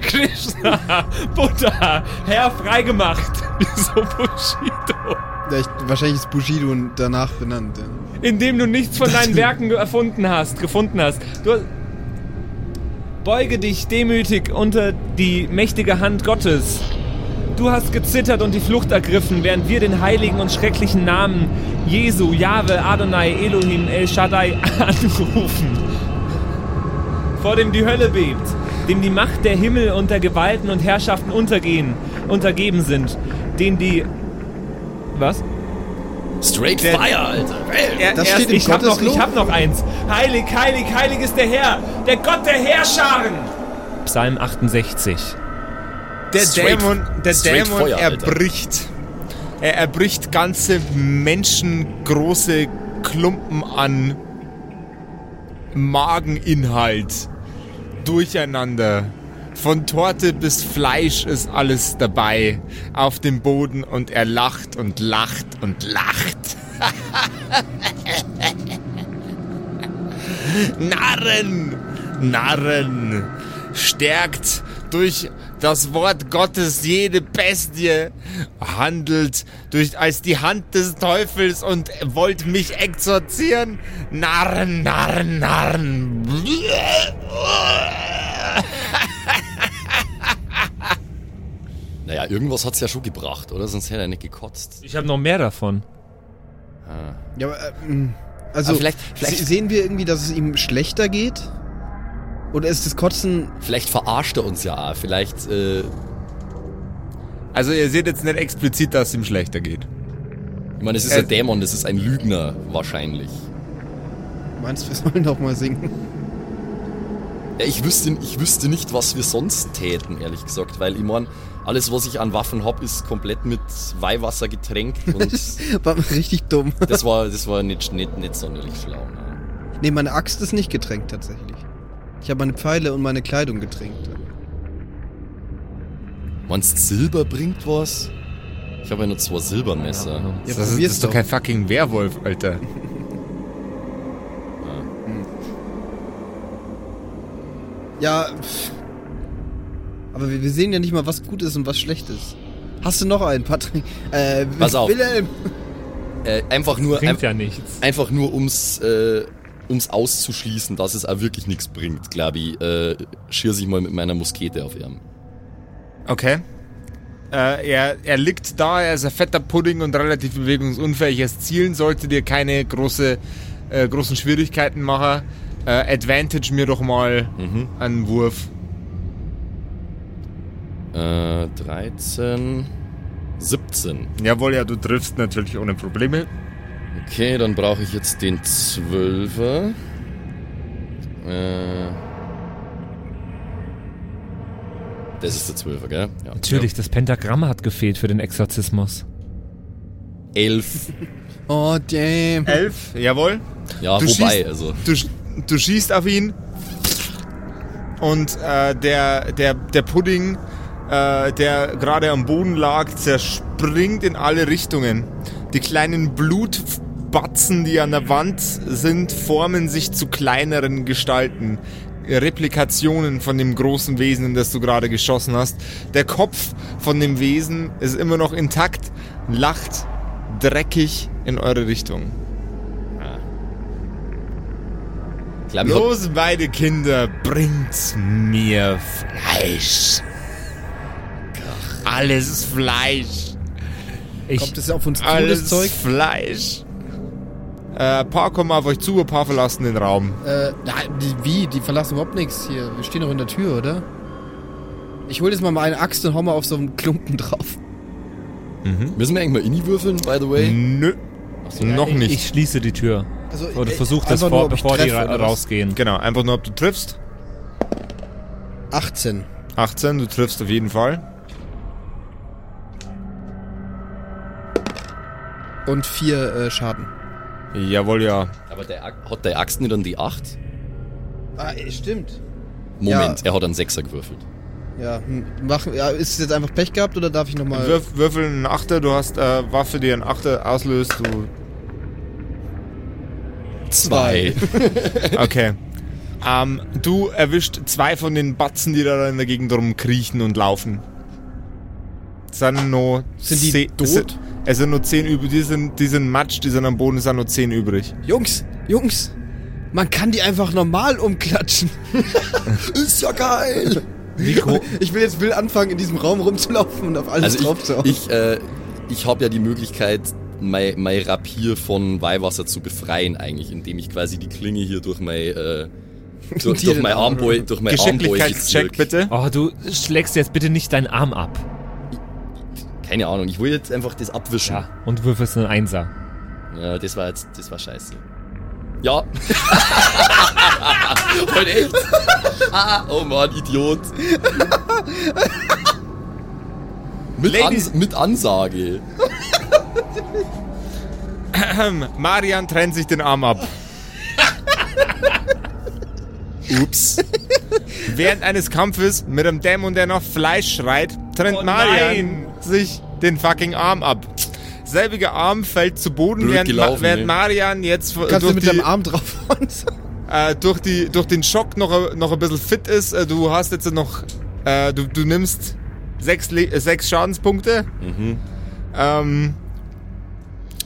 Krishna, Buddha, Herr freigemacht. Wieso Bushido? Ja, ich, wahrscheinlich ist Bushido danach benannt. Ja. Indem du nichts von deinen Werken erfunden hast, gefunden hast. Du beuge dich demütig unter die mächtige Hand Gottes. Du hast gezittert und die Flucht ergriffen, während wir den heiligen und schrecklichen Namen Jesu, Jahwe, Adonai, Elohim, El Shaddai anrufen. Vor dem die Hölle bebt, dem die Macht der Himmel und der Gewalten und Herrschaften untergehen, untergeben sind, den die... Was? Straight Der- Fire, Alter. Er, Das er- steht im Ich hab, noch, ich hab noch eins. Heilig, heilig, heilig ist der Herr, der Gott der Herrscharen. Psalm 68. der Straight- Dämon, der Dämon Feuer, Alter. Er erbricht ganze menschengroße Klumpen an Mageninhalt durcheinander. Von Torte bis Fleisch ist alles dabei auf dem Boden und er lacht und lacht und lacht. Narren, Narren, stärkt durch das Wort Gottes jede Bestie, handelt durch als die Hand des Teufels und wollt mich exorzieren. Narren, Narren, Narren. Naja, irgendwas hat's ja schon gebracht, oder? Sonst hätte er nicht gekotzt. Ich habe noch mehr davon. Ja, aber, äh, mh, also, Aber vielleicht- vielleicht- se- sehen wir irgendwie, dass es ihm schlechter geht? Oder ist das Kotzen, Vielleicht verarscht er uns ja auch. Vielleicht, äh, Also ihr seht jetzt nicht explizit, dass es ihm schlechter geht. ich meine, es ist Äh, ein Dämon, das ist ein Lügner wahrscheinlich. meinst du, wir sollen doch mal singen? Ja, ich wüsste, ich wüsste nicht, was wir sonst täten, ehrlich gesagt, weil ich mein, alles, was ich an Waffen hab, ist komplett mit Weihwasser getränkt und War richtig dumm. das war, das war nicht, nicht, nicht sonderlich schlau. Ne? Nee, meine Axt ist nicht getränkt tatsächlich. Ich habe meine Pfeile und meine Kleidung getränkt. Meinst Silber bringt was? Ich habe ja nur zwei Silbermesser. Ja, das, ist, das ist doch doch. kein fucking Werwolf, Alter. Ja, pff. aber wir, wir sehen ja nicht mal, was gut ist und was schlecht ist. Hast du noch einen, Patrick? Äh, Pass auf. Wilhelm. Äh, einfach nur, Bringt ein, ja nichts. einfach nur ums, äh, ums auszuschließen, dass es auch wirklich nichts bringt, glaube ich, äh, schirr ich mal mit meiner Muskete auf ihn. Okay. Äh, er, er liegt da, er ist ein fetter Pudding und relativ bewegungsunfähig. Das Zielen sollte dir keine große, äh, großen Schwierigkeiten machen. Äh, advantage mir doch mal Mhm. einen Wurf. Äh, 13, 17. Jawohl, ja, du triffst natürlich ohne Probleme. Okay, dann brauche ich jetzt den Zwölfer. Äh, das ist der Zwölfer, gell? Ja. Natürlich, das Pentagramm hat gefehlt für den Exorzismus. Elf. Oh, damn. Elf, jawohl. Ja, Du wobei, schießt- also. Du, sch- du schießt auf ihn und äh, der, der, der Pudding, äh, der gerade am Boden lag, zerspringt in alle Richtungen. Die kleinen Blutbatzen, die an der Wand sind, formen sich zu kleineren Gestalten. Replikationen von dem großen Wesen, in das du gerade geschossen hast. Der Kopf von dem Wesen ist immer noch intakt, lacht dreckig in eure Richtung. Ich glaub, hab- Los, beide Kinder, bringt mir Fleisch. Alles Fleisch. Ich, Kommt es auf uns zu, Alles das Zeug? Fleisch. Äh, ein paar kommen auf euch zu, ein paar verlassen den Raum. Äh, na, die, wie? Die verlassen überhaupt nichts hier. Wir stehen doch in der Tür, oder? Ich hol jetzt mal eine Axt und hau mal auf so einen Klumpen drauf. Müssen wir eigentlich mal Inni würfeln, by the way? Nö, noch ich, nicht. ich schließe die Tür. Also, Oder versuch das vor, ob ich bevor die treffe, ra oder was? rausgehen. genau, einfach nur, ob du triffst. 18. 18, du triffst auf jeden Fall. Und vier äh, Schaden. Jawohl, ja. Aber der, hat der Axt nicht dann die 8? Ah, stimmt. Moment, Ja. er hat einen Sechser gewürfelt. Ja, hm, mach, ja, ist es jetzt einfach Pech gehabt oder darf ich nochmal... Würf, würfel einen Achter, du hast äh, Waffe, die einen Achter auslöst. Du, Zwei. okay. ähm, du erwischt zwei von den Batzen, die da in der Gegend rumkriechen und laufen. Sind nur Sind die tot? Sind, es sind nur zehn übrig. Die sind, die sind Matsch, die sind am Boden, es sind nur zehn übrig. Jungs, Jungs, man kann die einfach normal umklatschen. Ist ja geil! Ich will jetzt will anfangen, in diesem Raum rumzulaufen und auf alles Also drauf zu hauen. ich, ich, äh, ich habe ja die Möglichkeit, mein, mein Rapier von Weihwasser zu befreien eigentlich, indem ich quasi die Klinge hier durch mein, äh, durch, durch mein Arm Armbeutel, durch mein Geschicklichkeitscheck zirk. bitte. Oh, du schlägst jetzt bitte nicht deinen Arm ab. Keine Ahnung, ich will jetzt einfach das abwischen. Ja. Und würfelst einen Einser. Ja, das war jetzt, das war scheiße. Ja. Heute echt? Ah, oh Mann, Idiot. mit, Ans mit Ansage. Marian trennt sich den Arm ab. Ups. Während eines Kampfes mit einem Dämon, der nach Fleisch schreit, trennt Oh Marian nein. Sich den fucking Arm ab. Selbiger Arm fällt zu Boden, Blöd während, gelaufen, während ey. Marian jetzt Kannst du durch, mit die, deinem Arm draufhauen? äh, durch, die, durch den Schock noch, noch ein bisschen fit ist. Äh, du hast jetzt noch, äh, du, du nimmst sechs, Le äh, sechs Schadenspunkte. Ähm,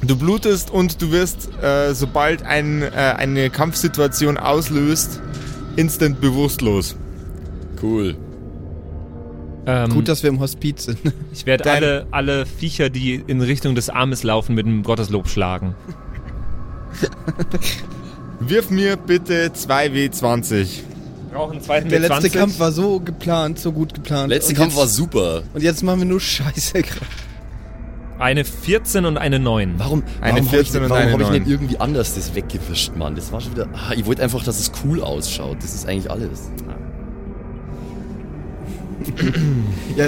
du blutest und du wirst, äh, sobald ein, äh, eine Kampfsituation auslöst, instant bewusstlos. Cool. Ähm, Gut, dass wir im Hospiz sind. ich werde alle, alle Viecher, die in Richtung des Armes laufen, mit dem Gotteslob schlagen. Wirf mir bitte 2W20. Brauchen einen zweiten Der letzte Kampf war so geplant, so gut geplant. Letzter Und Kampf jetzt, war super. Und jetzt machen wir nur Scheiße gerade. Eine 14 und eine 9. Warum, Eine warum habe ich, 14 und warum eine hab ich 9. nicht irgendwie anders das weggewischt, Mann? Das war schon wieder. Ah, ich wollte einfach, dass es cool ausschaut. Das ist eigentlich alles. Ja,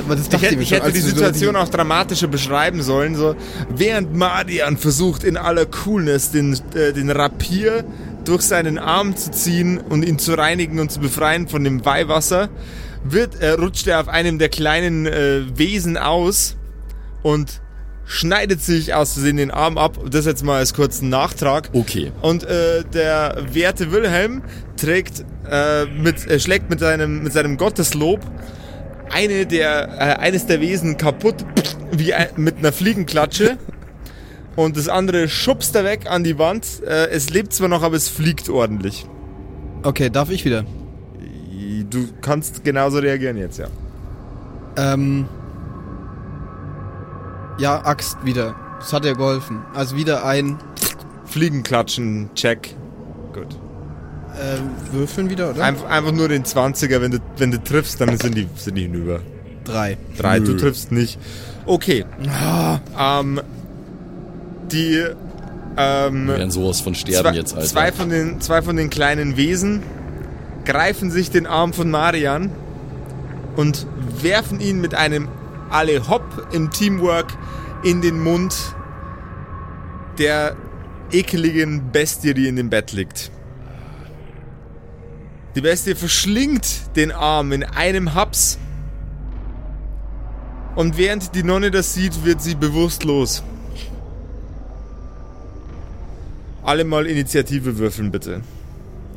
aber das Ich hätte, ich schon, hätte die du so Situation auch dramatischer beschreiben sollen. So, während Marian versucht in aller Coolness den, äh, den Rapier durch seinen Arm zu ziehen und ihn zu reinigen und zu befreien von dem Weihwasser, wird, äh, rutscht er auf einem der kleinen äh, Wesen aus und schneidet sich aus Versehen den Arm ab. Das jetzt mal als kurzen Nachtrag. Okay. Und äh, der werte Wilhelm trägt äh, mit, äh, schlägt mit seinem, mit seinem Gotteslob eine der, äh, eines der Wesen kaputt wie ein, mit einer Fliegenklatsche. Und das andere schubst er weg an die Wand. Äh, es lebt zwar noch, aber es fliegt ordentlich. Okay, darf ich wieder? Du kannst genauso reagieren jetzt, ja. Ähm. Ja, Axt wieder. Das hat ja geholfen. Also wieder ein Fliegenklatschen, check. Gut. Äh, Würfeln wieder, oder? Einf einfach nur den 20er, wenn du, wenn du triffst, dann sind die, sind die hinüber. Drei. Drei, Nö. du triffst nicht. Okay. Ähm, die ähm, Wir werden sowas von sterben zwei, jetzt, Alter. zwei, von den, zwei von den kleinen Wesen greifen sich den Arm von Marian und werfen ihn mit einem alle Hopp im Teamwork in den Mund der ekeligen Bestie, die in dem Bett liegt. Die Bestie verschlingt den Arm in einem Haps. Und während die Nonne das sieht, wird sie bewusstlos. Alle mal Initiative würfeln, bitte.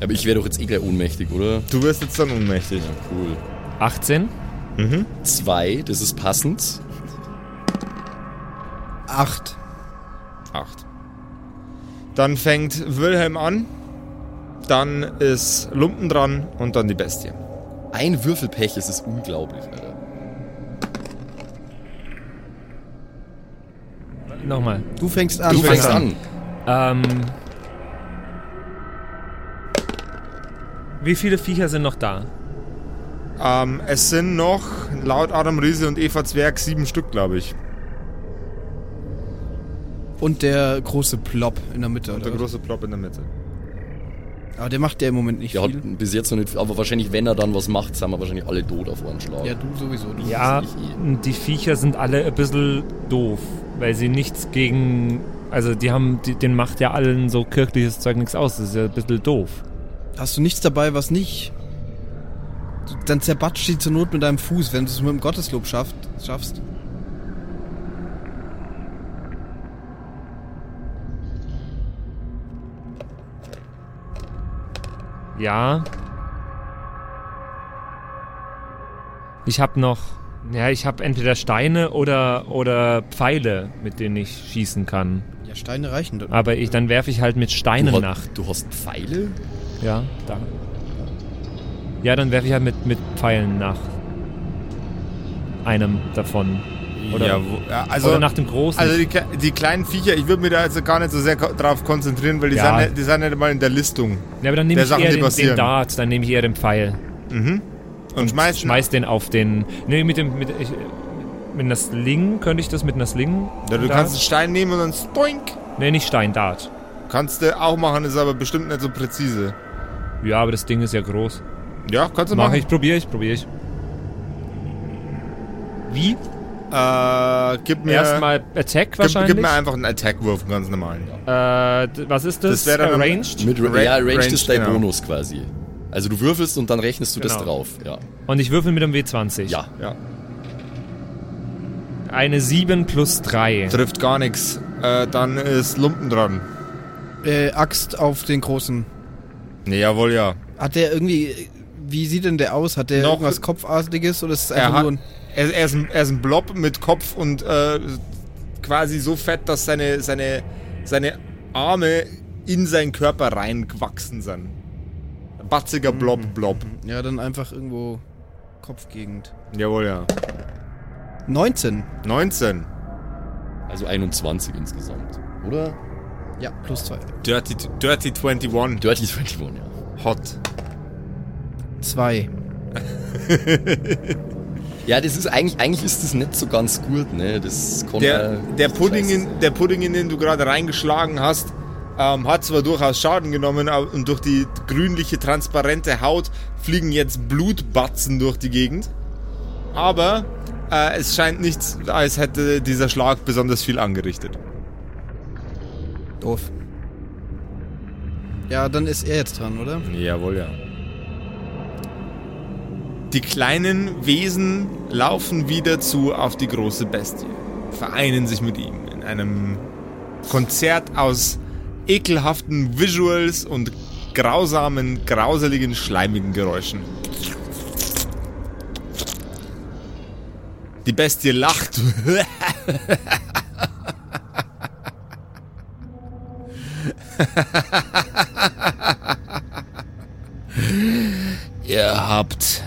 Aber ich wäre doch jetzt eh gleich ohnmächtig, oder? Du wirst jetzt dann ohnmächtig. Ja, cool. 18. Zwei, das ist passend. Acht. Acht. Dann fängt Wilhelm an. Dann ist Lumpen dran und dann die Bestie. Ein Würfelpech, es ist unglaublich, Alter. Nochmal. Du fängst an. Du fängst fängst an. Ähm. Wie viele Viecher sind noch da? Ähm, es sind noch, laut Adam Riese und Eva Zwerg, sieben Stück, glaube ich. Und der große Plop in der Mitte, Und der was? große Plop in der Mitte. Aber der macht ja im Moment nicht Der viel. hat bis jetzt noch nicht, aber wahrscheinlich, wenn er dann was macht, sind wir wahrscheinlich alle tot auf einen Schlag. Ja, du sowieso. Du Ja, eh. die Viecher sind alle ein bisschen doof, weil sie nichts gegen Also die haben, die, den macht ja allen so kirchliches Zeug nichts aus. Das ist ja ein bisschen doof. Hast du nichts dabei, was nicht? Dann zerbatscht die zur Not mit deinem Fuß, wenn du es mit dem Gotteslob schafft, schaffst. Ja. Ich habe noch, ja, ich habe entweder Steine oder oder Pfeile, mit denen ich schießen kann. Ja, Steine reichen doch. Aber ich, dann werfe ich halt mit Steinen du, nach. du hast Pfeile? Ja, da. Ja, dann werfe ich halt mit, mit Pfeilen nach einem davon. Oder, ja, also, oder nach dem großen. also die, die kleinen Viecher, ich würde mir da also gar nicht so sehr drauf konzentrieren, weil die, Ja. sind, nicht, die sind nicht mal in der Listung. ja, aber dann nehme ich Sachen, eher den, den. Dart, dann nehme ich eher den Pfeil. Und schmeißt Schmeiß den auf den. Nee, mit dem. Mit, ich, mit einer Sling könnte ich das mit einer Sling. Ja, du Dart? kannst einen Stein nehmen und dann spoink. Nee, nicht Stein, Dart. Kannst du auch machen, ist aber bestimmt nicht so präzise. Ja, aber das Ding ist ja groß. Ja, kannst du Mach machen. ich, probiere ich, probiere ich. Wie? Äh, gib mir, Erstmal Attack gib, wahrscheinlich. gib mir einfach einen Attack-Wurf, einen ganz normalen. äh, was ist das? Das wäre dann- Arranged. Mit Ra- ja, Ranged ist dein genau. Bonus quasi. Also du würfelst und dann rechnest du das Genau. drauf. Ja. Und ich würfel mit einem W20. Ja. Ja. Eine 7 plus 3. Trifft gar nichts. Äh, dann ist Lumpen dran. Äh, Axt auf den großen. Nee, jawohl, ja. Hat der irgendwie. Wie sieht denn der aus? Hat der Noch- irgendwas Kopfartiges oder ist es Er, einfach nur ein. Er, er, ist ein, er ist ein Blob mit Kopf und äh, quasi so fett, dass seine, seine, seine Arme in seinen Körper reingewachsen sind. Batziger Blob, Blob. Ja, dann einfach irgendwo Kopfgegend. Jawohl, ja. 19. 19. Also 21 insgesamt. Oder? Ja, plus 2. Dirty, Dirty 21. Dirty 21, ja. Hot. 2. Ja, das ist eigentlich, eigentlich ist das nicht so ganz gut, ne? Das kann Der, der, Pudding, in, der Pudding, in den du gerade reingeschlagen hast, ähm, hat zwar durchaus Schaden genommen aber, und durch die grünliche, transparente Haut fliegen jetzt Blutbatzen durch die Gegend. Aber äh, es scheint nicht, als hätte dieser Schlag besonders viel angerichtet. Doof. Ja, dann ist er jetzt dran, oder? Jawohl, ja. Die kleinen Wesen laufen wieder zu auf die große Bestie, vereinen sich mit ihm in einem Konzert aus ekelhaften Visuals und grausamen, grauseligen, schleimigen Geräuschen. Die Bestie lacht. Ihr habt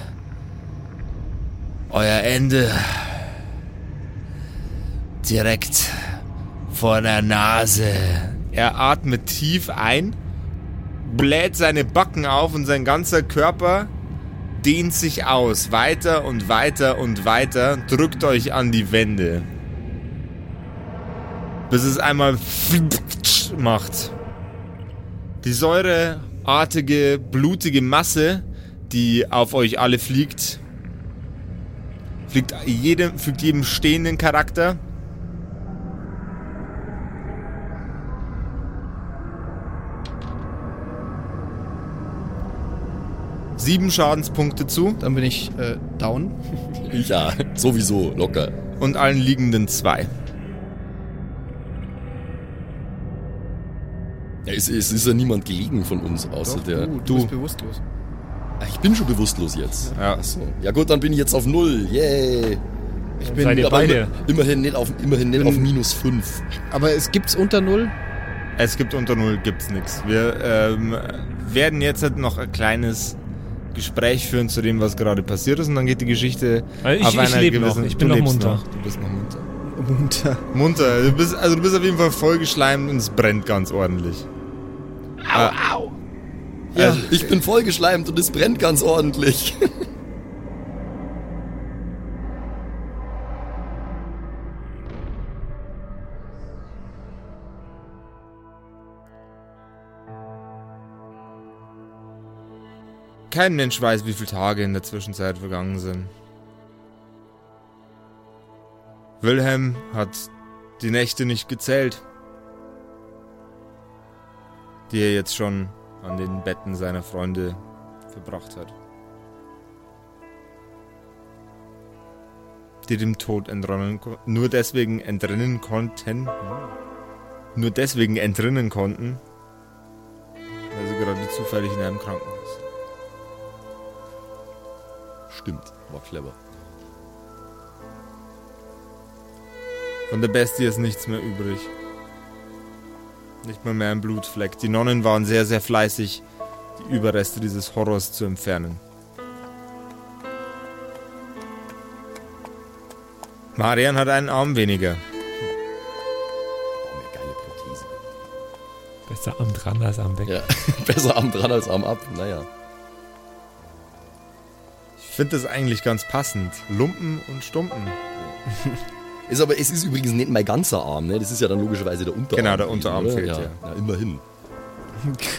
euer Ende direkt vor der Nase. Er atmet tief ein, bläht seine Backen auf und sein ganzer Körper dehnt sich aus. Weiter und weiter und weiter. Drückt euch an die Wände. Bis es einmal macht. Die säureartige, blutige Masse, die auf euch alle fliegt, fliegt jedem, fügt jedem stehenden Charakter. Sieben Schadenspunkte zu Dann bin ich äh, down. Ja, sowieso, locker. und allen liegenden zwei. Ja, es, es ist ja niemand gelegen von uns, außer Doch, der. du, du bist bewusstlos. Ah, Ich bin schon bewusstlos jetzt. Ja. Achso. Ja gut, dann bin ich jetzt auf Null. Yay. Ich bin, Seid ihr beide? immer, immerhin nicht auf, immerhin nicht Bin- auf minus 5. aber es gibt's unter Null. Es gibt unter Null, gibt's nichts. Wir ähm, werden jetzt halt noch ein kleines Gespräch führen zu dem, was gerade passiert ist und dann geht die Geschichte Also ich- auf ich einer lebe gewissen... noch, ich bin Du noch munter. Noch. Du bist noch munter. Munter. Munter. Du bist, also du bist auf jeden Fall vollgeschleimt und es brennt ganz ordentlich. Au, au. Ja, Ich bin vollgeschleimt und es brennt ganz ordentlich. Kein Mensch weiß, wie viele Tage in der Zwischenzeit vergangen sind. Wilhelm hat die Nächte nicht gezählt. die er jetzt schon an den Betten seiner Freunde verbracht hat. Die dem Tod entronnen, nur deswegen entrinnen konnten, nur deswegen entrinnen konnten, weil sie gerade zufällig in einem Krankenhaus. Stimmt, war clever. Von der Bestie ist nichts mehr übrig. Nicht mal mehr ein Blutfleck. Die Nonnen waren sehr, sehr fleißig, die Überreste dieses Horrors zu entfernen. Marian hat einen Arm weniger. Oh, mir geile Prothese. Besser am dran als am weg. Ja, besser Arm dran als Arm ab. Naja. Ich finde das eigentlich ganz passend. Lumpen und Stumpen. Ist aber, es ist übrigens nicht mein ganzer Arm, ne? Das ist ja dann logischerweise der Unterarm. Genau, der Unterarm oder? fehlt, ja. ja. ja. immerhin.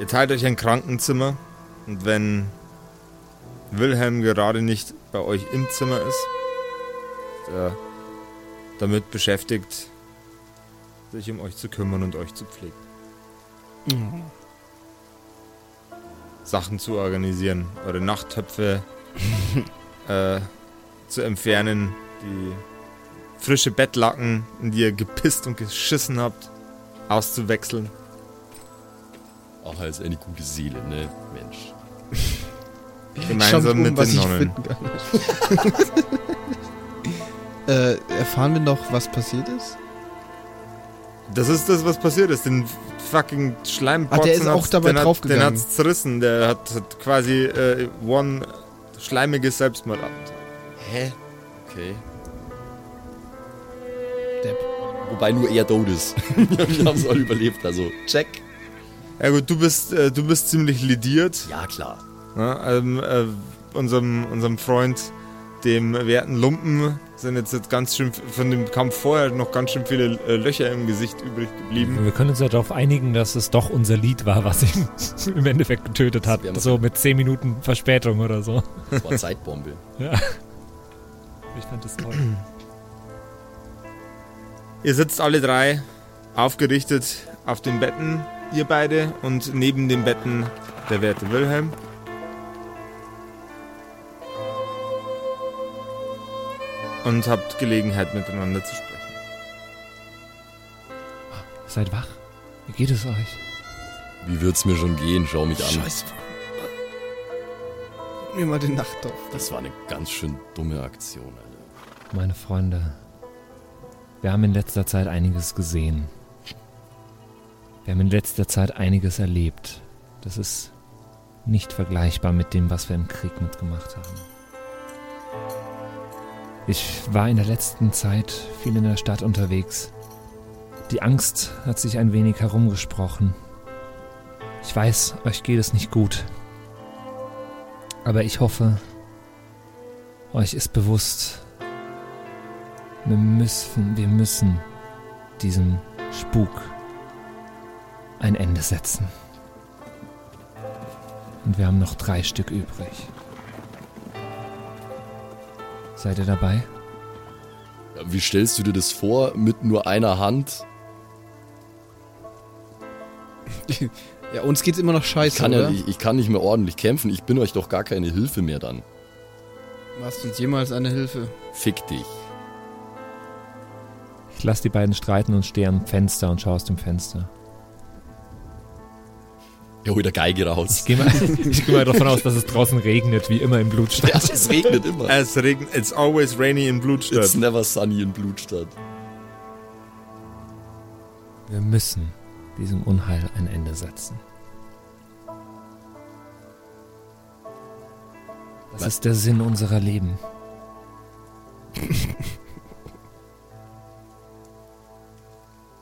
Ihr teilt euch ein Krankenzimmer und wenn Wilhelm gerade nicht bei euch im Zimmer ist, ist er damit beschäftigt, sich um euch zu kümmern und euch zu pflegen. Sachen zu organisieren, eure Nachttöpfe äh, zu entfernen, die frische Bettlaken, in die ihr gepisst und geschissen habt, auszuwechseln. Auch als eine gute Seele, ne? Mensch. Gemeinsam Shampoo, mit den ich Nonnen. äh, erfahren wir noch, was passiert ist? Das ist das, was passiert ist. Den fucking Schleimpotzen Ah, der ist auch dabei den hat, draufgegangen. Den hat's zerrissen. Der hat, hat quasi äh, one schleimiges Selbstmordattentat. Hä? Okay. Depp. Wobei nur er tot ist. Wir haben es alle überlebt, also check. Ja gut, du bist, äh, du bist ziemlich lidiert. Ja, klar. Ja, ähm, äh, unserem, unserem Freund, dem werten Lumpen, sind jetzt, jetzt ganz schön von dem Kampf vorher noch ganz schön viele äh, Löcher im Gesicht übrig geblieben. Wir können uns ja darauf einigen, dass es doch unser Lied war, was ihn im Endeffekt getötet hat. So mit 10 Minuten Verspätung oder so. Das war Zeitbombe. Ja. Ich fand das toll. Ihr sitzt alle drei aufgerichtet auf den Betten, ihr beide, und neben den Betten der werte Wilhelm. Und habt Gelegenheit miteinander zu sprechen. Seid wach. Wie geht es euch? Wie wird's mir schon gehen? Schau mich an. Scheiße. Gib mir mal den Nachtdorf. Das war eine ganz schön dumme Aktion, Alter. Meine Freunde, wir haben in letzter Zeit einiges gesehen. Wir haben in letzter Zeit einiges erlebt. Das ist nicht vergleichbar mit dem, was wir im Krieg mitgemacht haben. Ich war in der letzten Zeit viel in der Stadt unterwegs. Die Angst hat sich ein wenig herumgesprochen. Ich weiß, euch geht es nicht gut. Aber ich hoffe, euch ist bewusst, wir müssen, wir müssen diesem Spuk ein Ende setzen. Und wir haben noch drei Stück übrig. Seid ihr dabei? Wie stellst du dir das vor mit nur einer Hand? Ja, uns geht's immer noch Ich scheiße, kann, ja, ich, ich kann nicht mehr ordentlich kämpfen. Ich bin euch doch gar keine Hilfe mehr dann. Warst du uns jemals eine Hilfe? Fick dich. Ich lasse die beiden streiten und stehe am Fenster und schaue aus dem Fenster. Ja, hol der Geige raus. Ich gehe mal, ich geh mal davon aus, dass es draußen regnet, wie immer in Blutstadt. Ja, es regnet immer. Es regnet, it's always rainy in Blutstadt. It's never sunny in Blutstadt. Wir müssen diesem Unheil ein Ende setzen. Das ist der Sinn unserer Leben.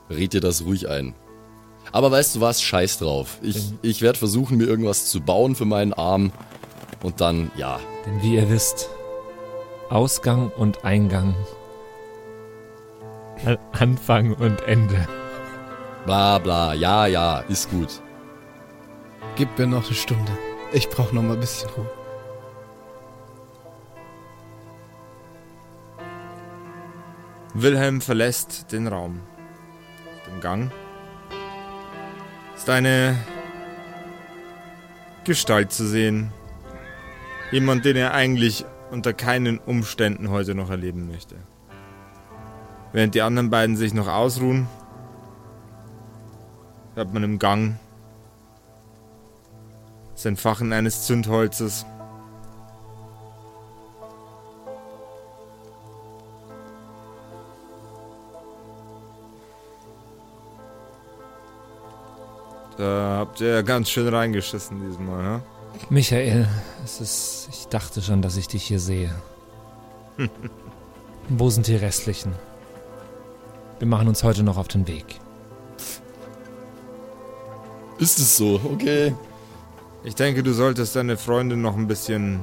Red dir das ruhig ein. Aber weißt du was? Scheiß drauf. Ich, ich werde versuchen, mir irgendwas zu bauen für meinen Arm. Und dann, ja. Denn wie ihr wisst, Ausgang und Eingang, An- Anfang und Ende. Bla bla. Ja, ja. Ist gut. Gib mir noch eine Stunde. Ich brauche noch mal ein bisschen Ruhe. Wilhelm verlässt den Raum. dem Gang ist eine Gestalt zu sehen. Jemand, den er eigentlich unter keinen Umständen heute noch erleben möchte. Während die anderen beiden sich noch ausruhen, hört man im Gang das Entfachen eines Zündholzes. Habt ihr ja ganz schön reingeschissen diesmal, ne? Michael, es ist. Ich dachte schon, dass ich dich hier sehe. Wo sind die restlichen? Wir machen uns heute noch auf den Weg. Ist es so? Okay. Ich denke, du solltest deine Freundin noch ein bisschen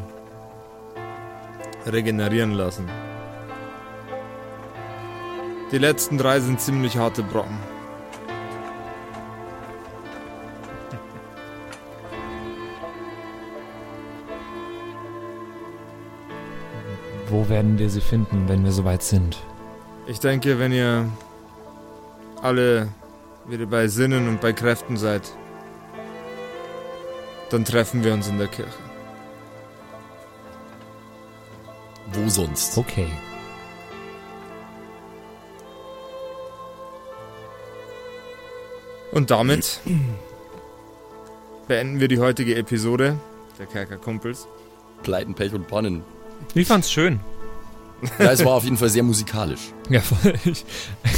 regenerieren lassen. Die letzten drei sind ziemlich harte Brocken. Wo werden wir sie finden, wenn wir soweit sind? Ich denke, wenn ihr alle wieder bei Sinnen und bei Kräften seid, dann treffen wir uns in der Kirche. Wo sonst? Okay. Und damit beenden wir die heutige Episode der Kerkerkumpels. Pleiten, Pech und Pannen. Ich fand's schön. Ja, es war auf jeden Fall sehr musikalisch. Ja, voll. ich,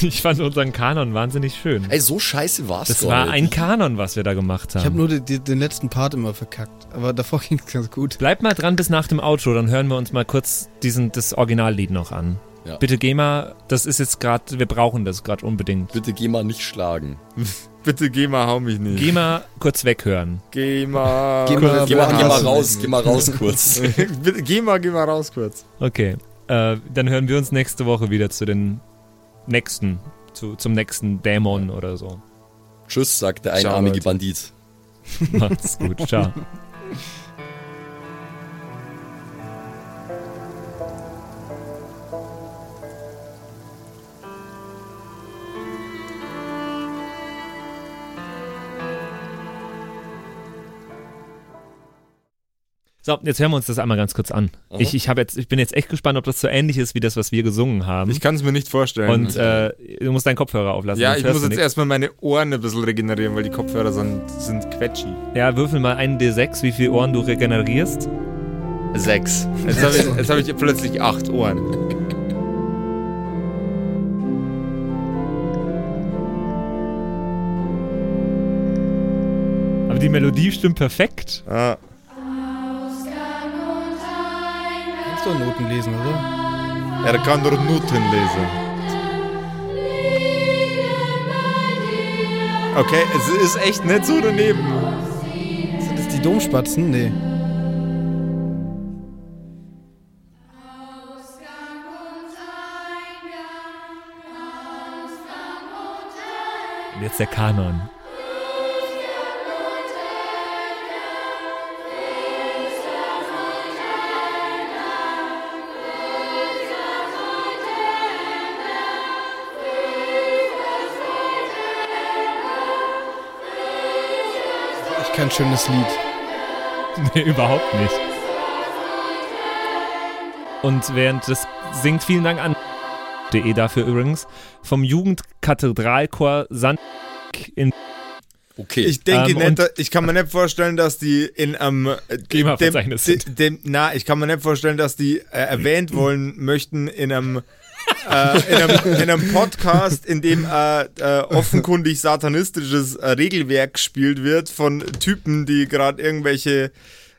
ich fand unseren Kanon wahnsinnig schön. Ey, so scheiße war's Das war nicht. ein Kanon, was wir da gemacht haben. Ich habe nur die, die, den letzten Part immer verkackt. Aber davor ging es ganz gut. Bleib mal dran bis nach dem Outro, dann hören wir uns mal kurz diesen, das Originallied noch an. Ja. Bitte geh mal, das ist jetzt gerade, wir brauchen das gerade unbedingt. Bitte geh mal nicht schlagen. Bitte geh mal, hau mich nicht. Geh mal kurz weghören. Geh mal. Geh mal- Geh mal, geh mal raus, geh mal raus kurz. Bitte, geh mal, geh mal raus kurz. Okay, äh, dann hören wir uns nächste Woche wieder zu den nächsten, zu, zum nächsten Dämon oder so. Tschüss, sagt der einarmige. Bandit. Macht's gut, ciao. So, jetzt hören wir uns das einmal ganz kurz an. Aha. Ich, ich, jetzt, ich bin jetzt echt gespannt, ob das so ähnlich ist wie das, was wir gesungen haben. Ich kann es mir nicht vorstellen. Und äh, du musst deinen Kopfhörer auflassen. ja, ich muss jetzt erstmal meine Ohren ein bisschen regenerieren, weil die Kopfhörer sind, sind quetschi. Ja, würfel mal einen D6, wie viele Ohren du regenerierst. Sechs. Jetzt habe ich, jetzt hab ich plötzlich acht Ohren. Aber die Melodie stimmt perfekt. Ah, Kannst du Noten lesen, oder? er kann doch Noten lesen. Okay, es ist echt nicht so daneben. Sind das die Domspatzen? Nee. Und jetzt der Kanon. Kein schönes Lied. Nee, überhaupt nicht. Und während das singt, vielen Dank an de dafür übrigens, vom Jugendkathedralchor Sand in Okay. Ich denke Ähm, nicht, ich kann mir nicht vorstellen, dass die in einem GEMA-Verzeichnis dem, sind. dem, na, ich kann mir nicht vorstellen, dass die äh, erwähnt wollen möchten in einem äh, in, einem, in einem Podcast, in dem äh, äh, offenkundig satanistisches äh, Regelwerk gespielt wird von Typen, die gerade irgendwelche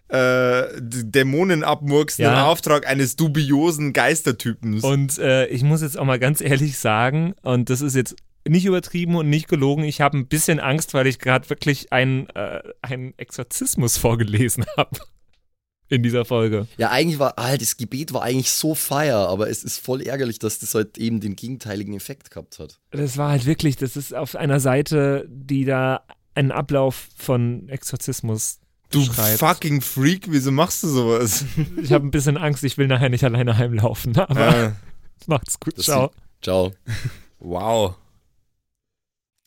äh, Dämonen abmurksen Ja. im Auftrag eines dubiosen Geistertypens. Und äh, ich muss jetzt auch mal ganz ehrlich sagen, und das ist jetzt nicht übertrieben und nicht gelogen, ich habe ein bisschen Angst, weil ich gerade wirklich einen, äh, einen Exorzismus vorgelesen habe in dieser Folge. Ja, eigentlich war, halt, das Gebet war eigentlich so fire, aber es ist voll ärgerlich, dass das halt eben den gegenteiligen Effekt gehabt hat. Das war halt wirklich, das ist auf einer Seite, die da einen Ablauf von Exorzismus du schreibt. fucking Freak, wieso machst du sowas? Ich habe ein bisschen Angst, ich will nachher nicht alleine heimlaufen, aber äh, macht's gut, Das ciao. Ciao. wow.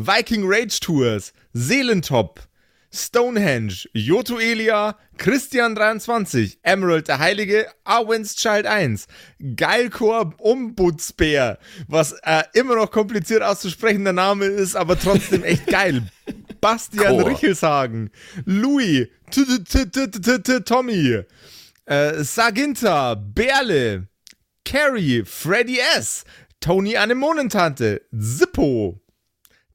Viking Rage Tours, Seelentop, Stonehenge, Joto Elia, Christian23, Emerald der Heilige, Arwen's Child 1, Geilkor Ombudsbär, was äh, immer noch kompliziert auszusprechender Name ist, aber trotzdem echt geil. Bastian Chor. Richelshagen, Louis, Tommy, äh, Saginta, Berle, Carrie, Freddy S., Tony Anemonentante, Zippo,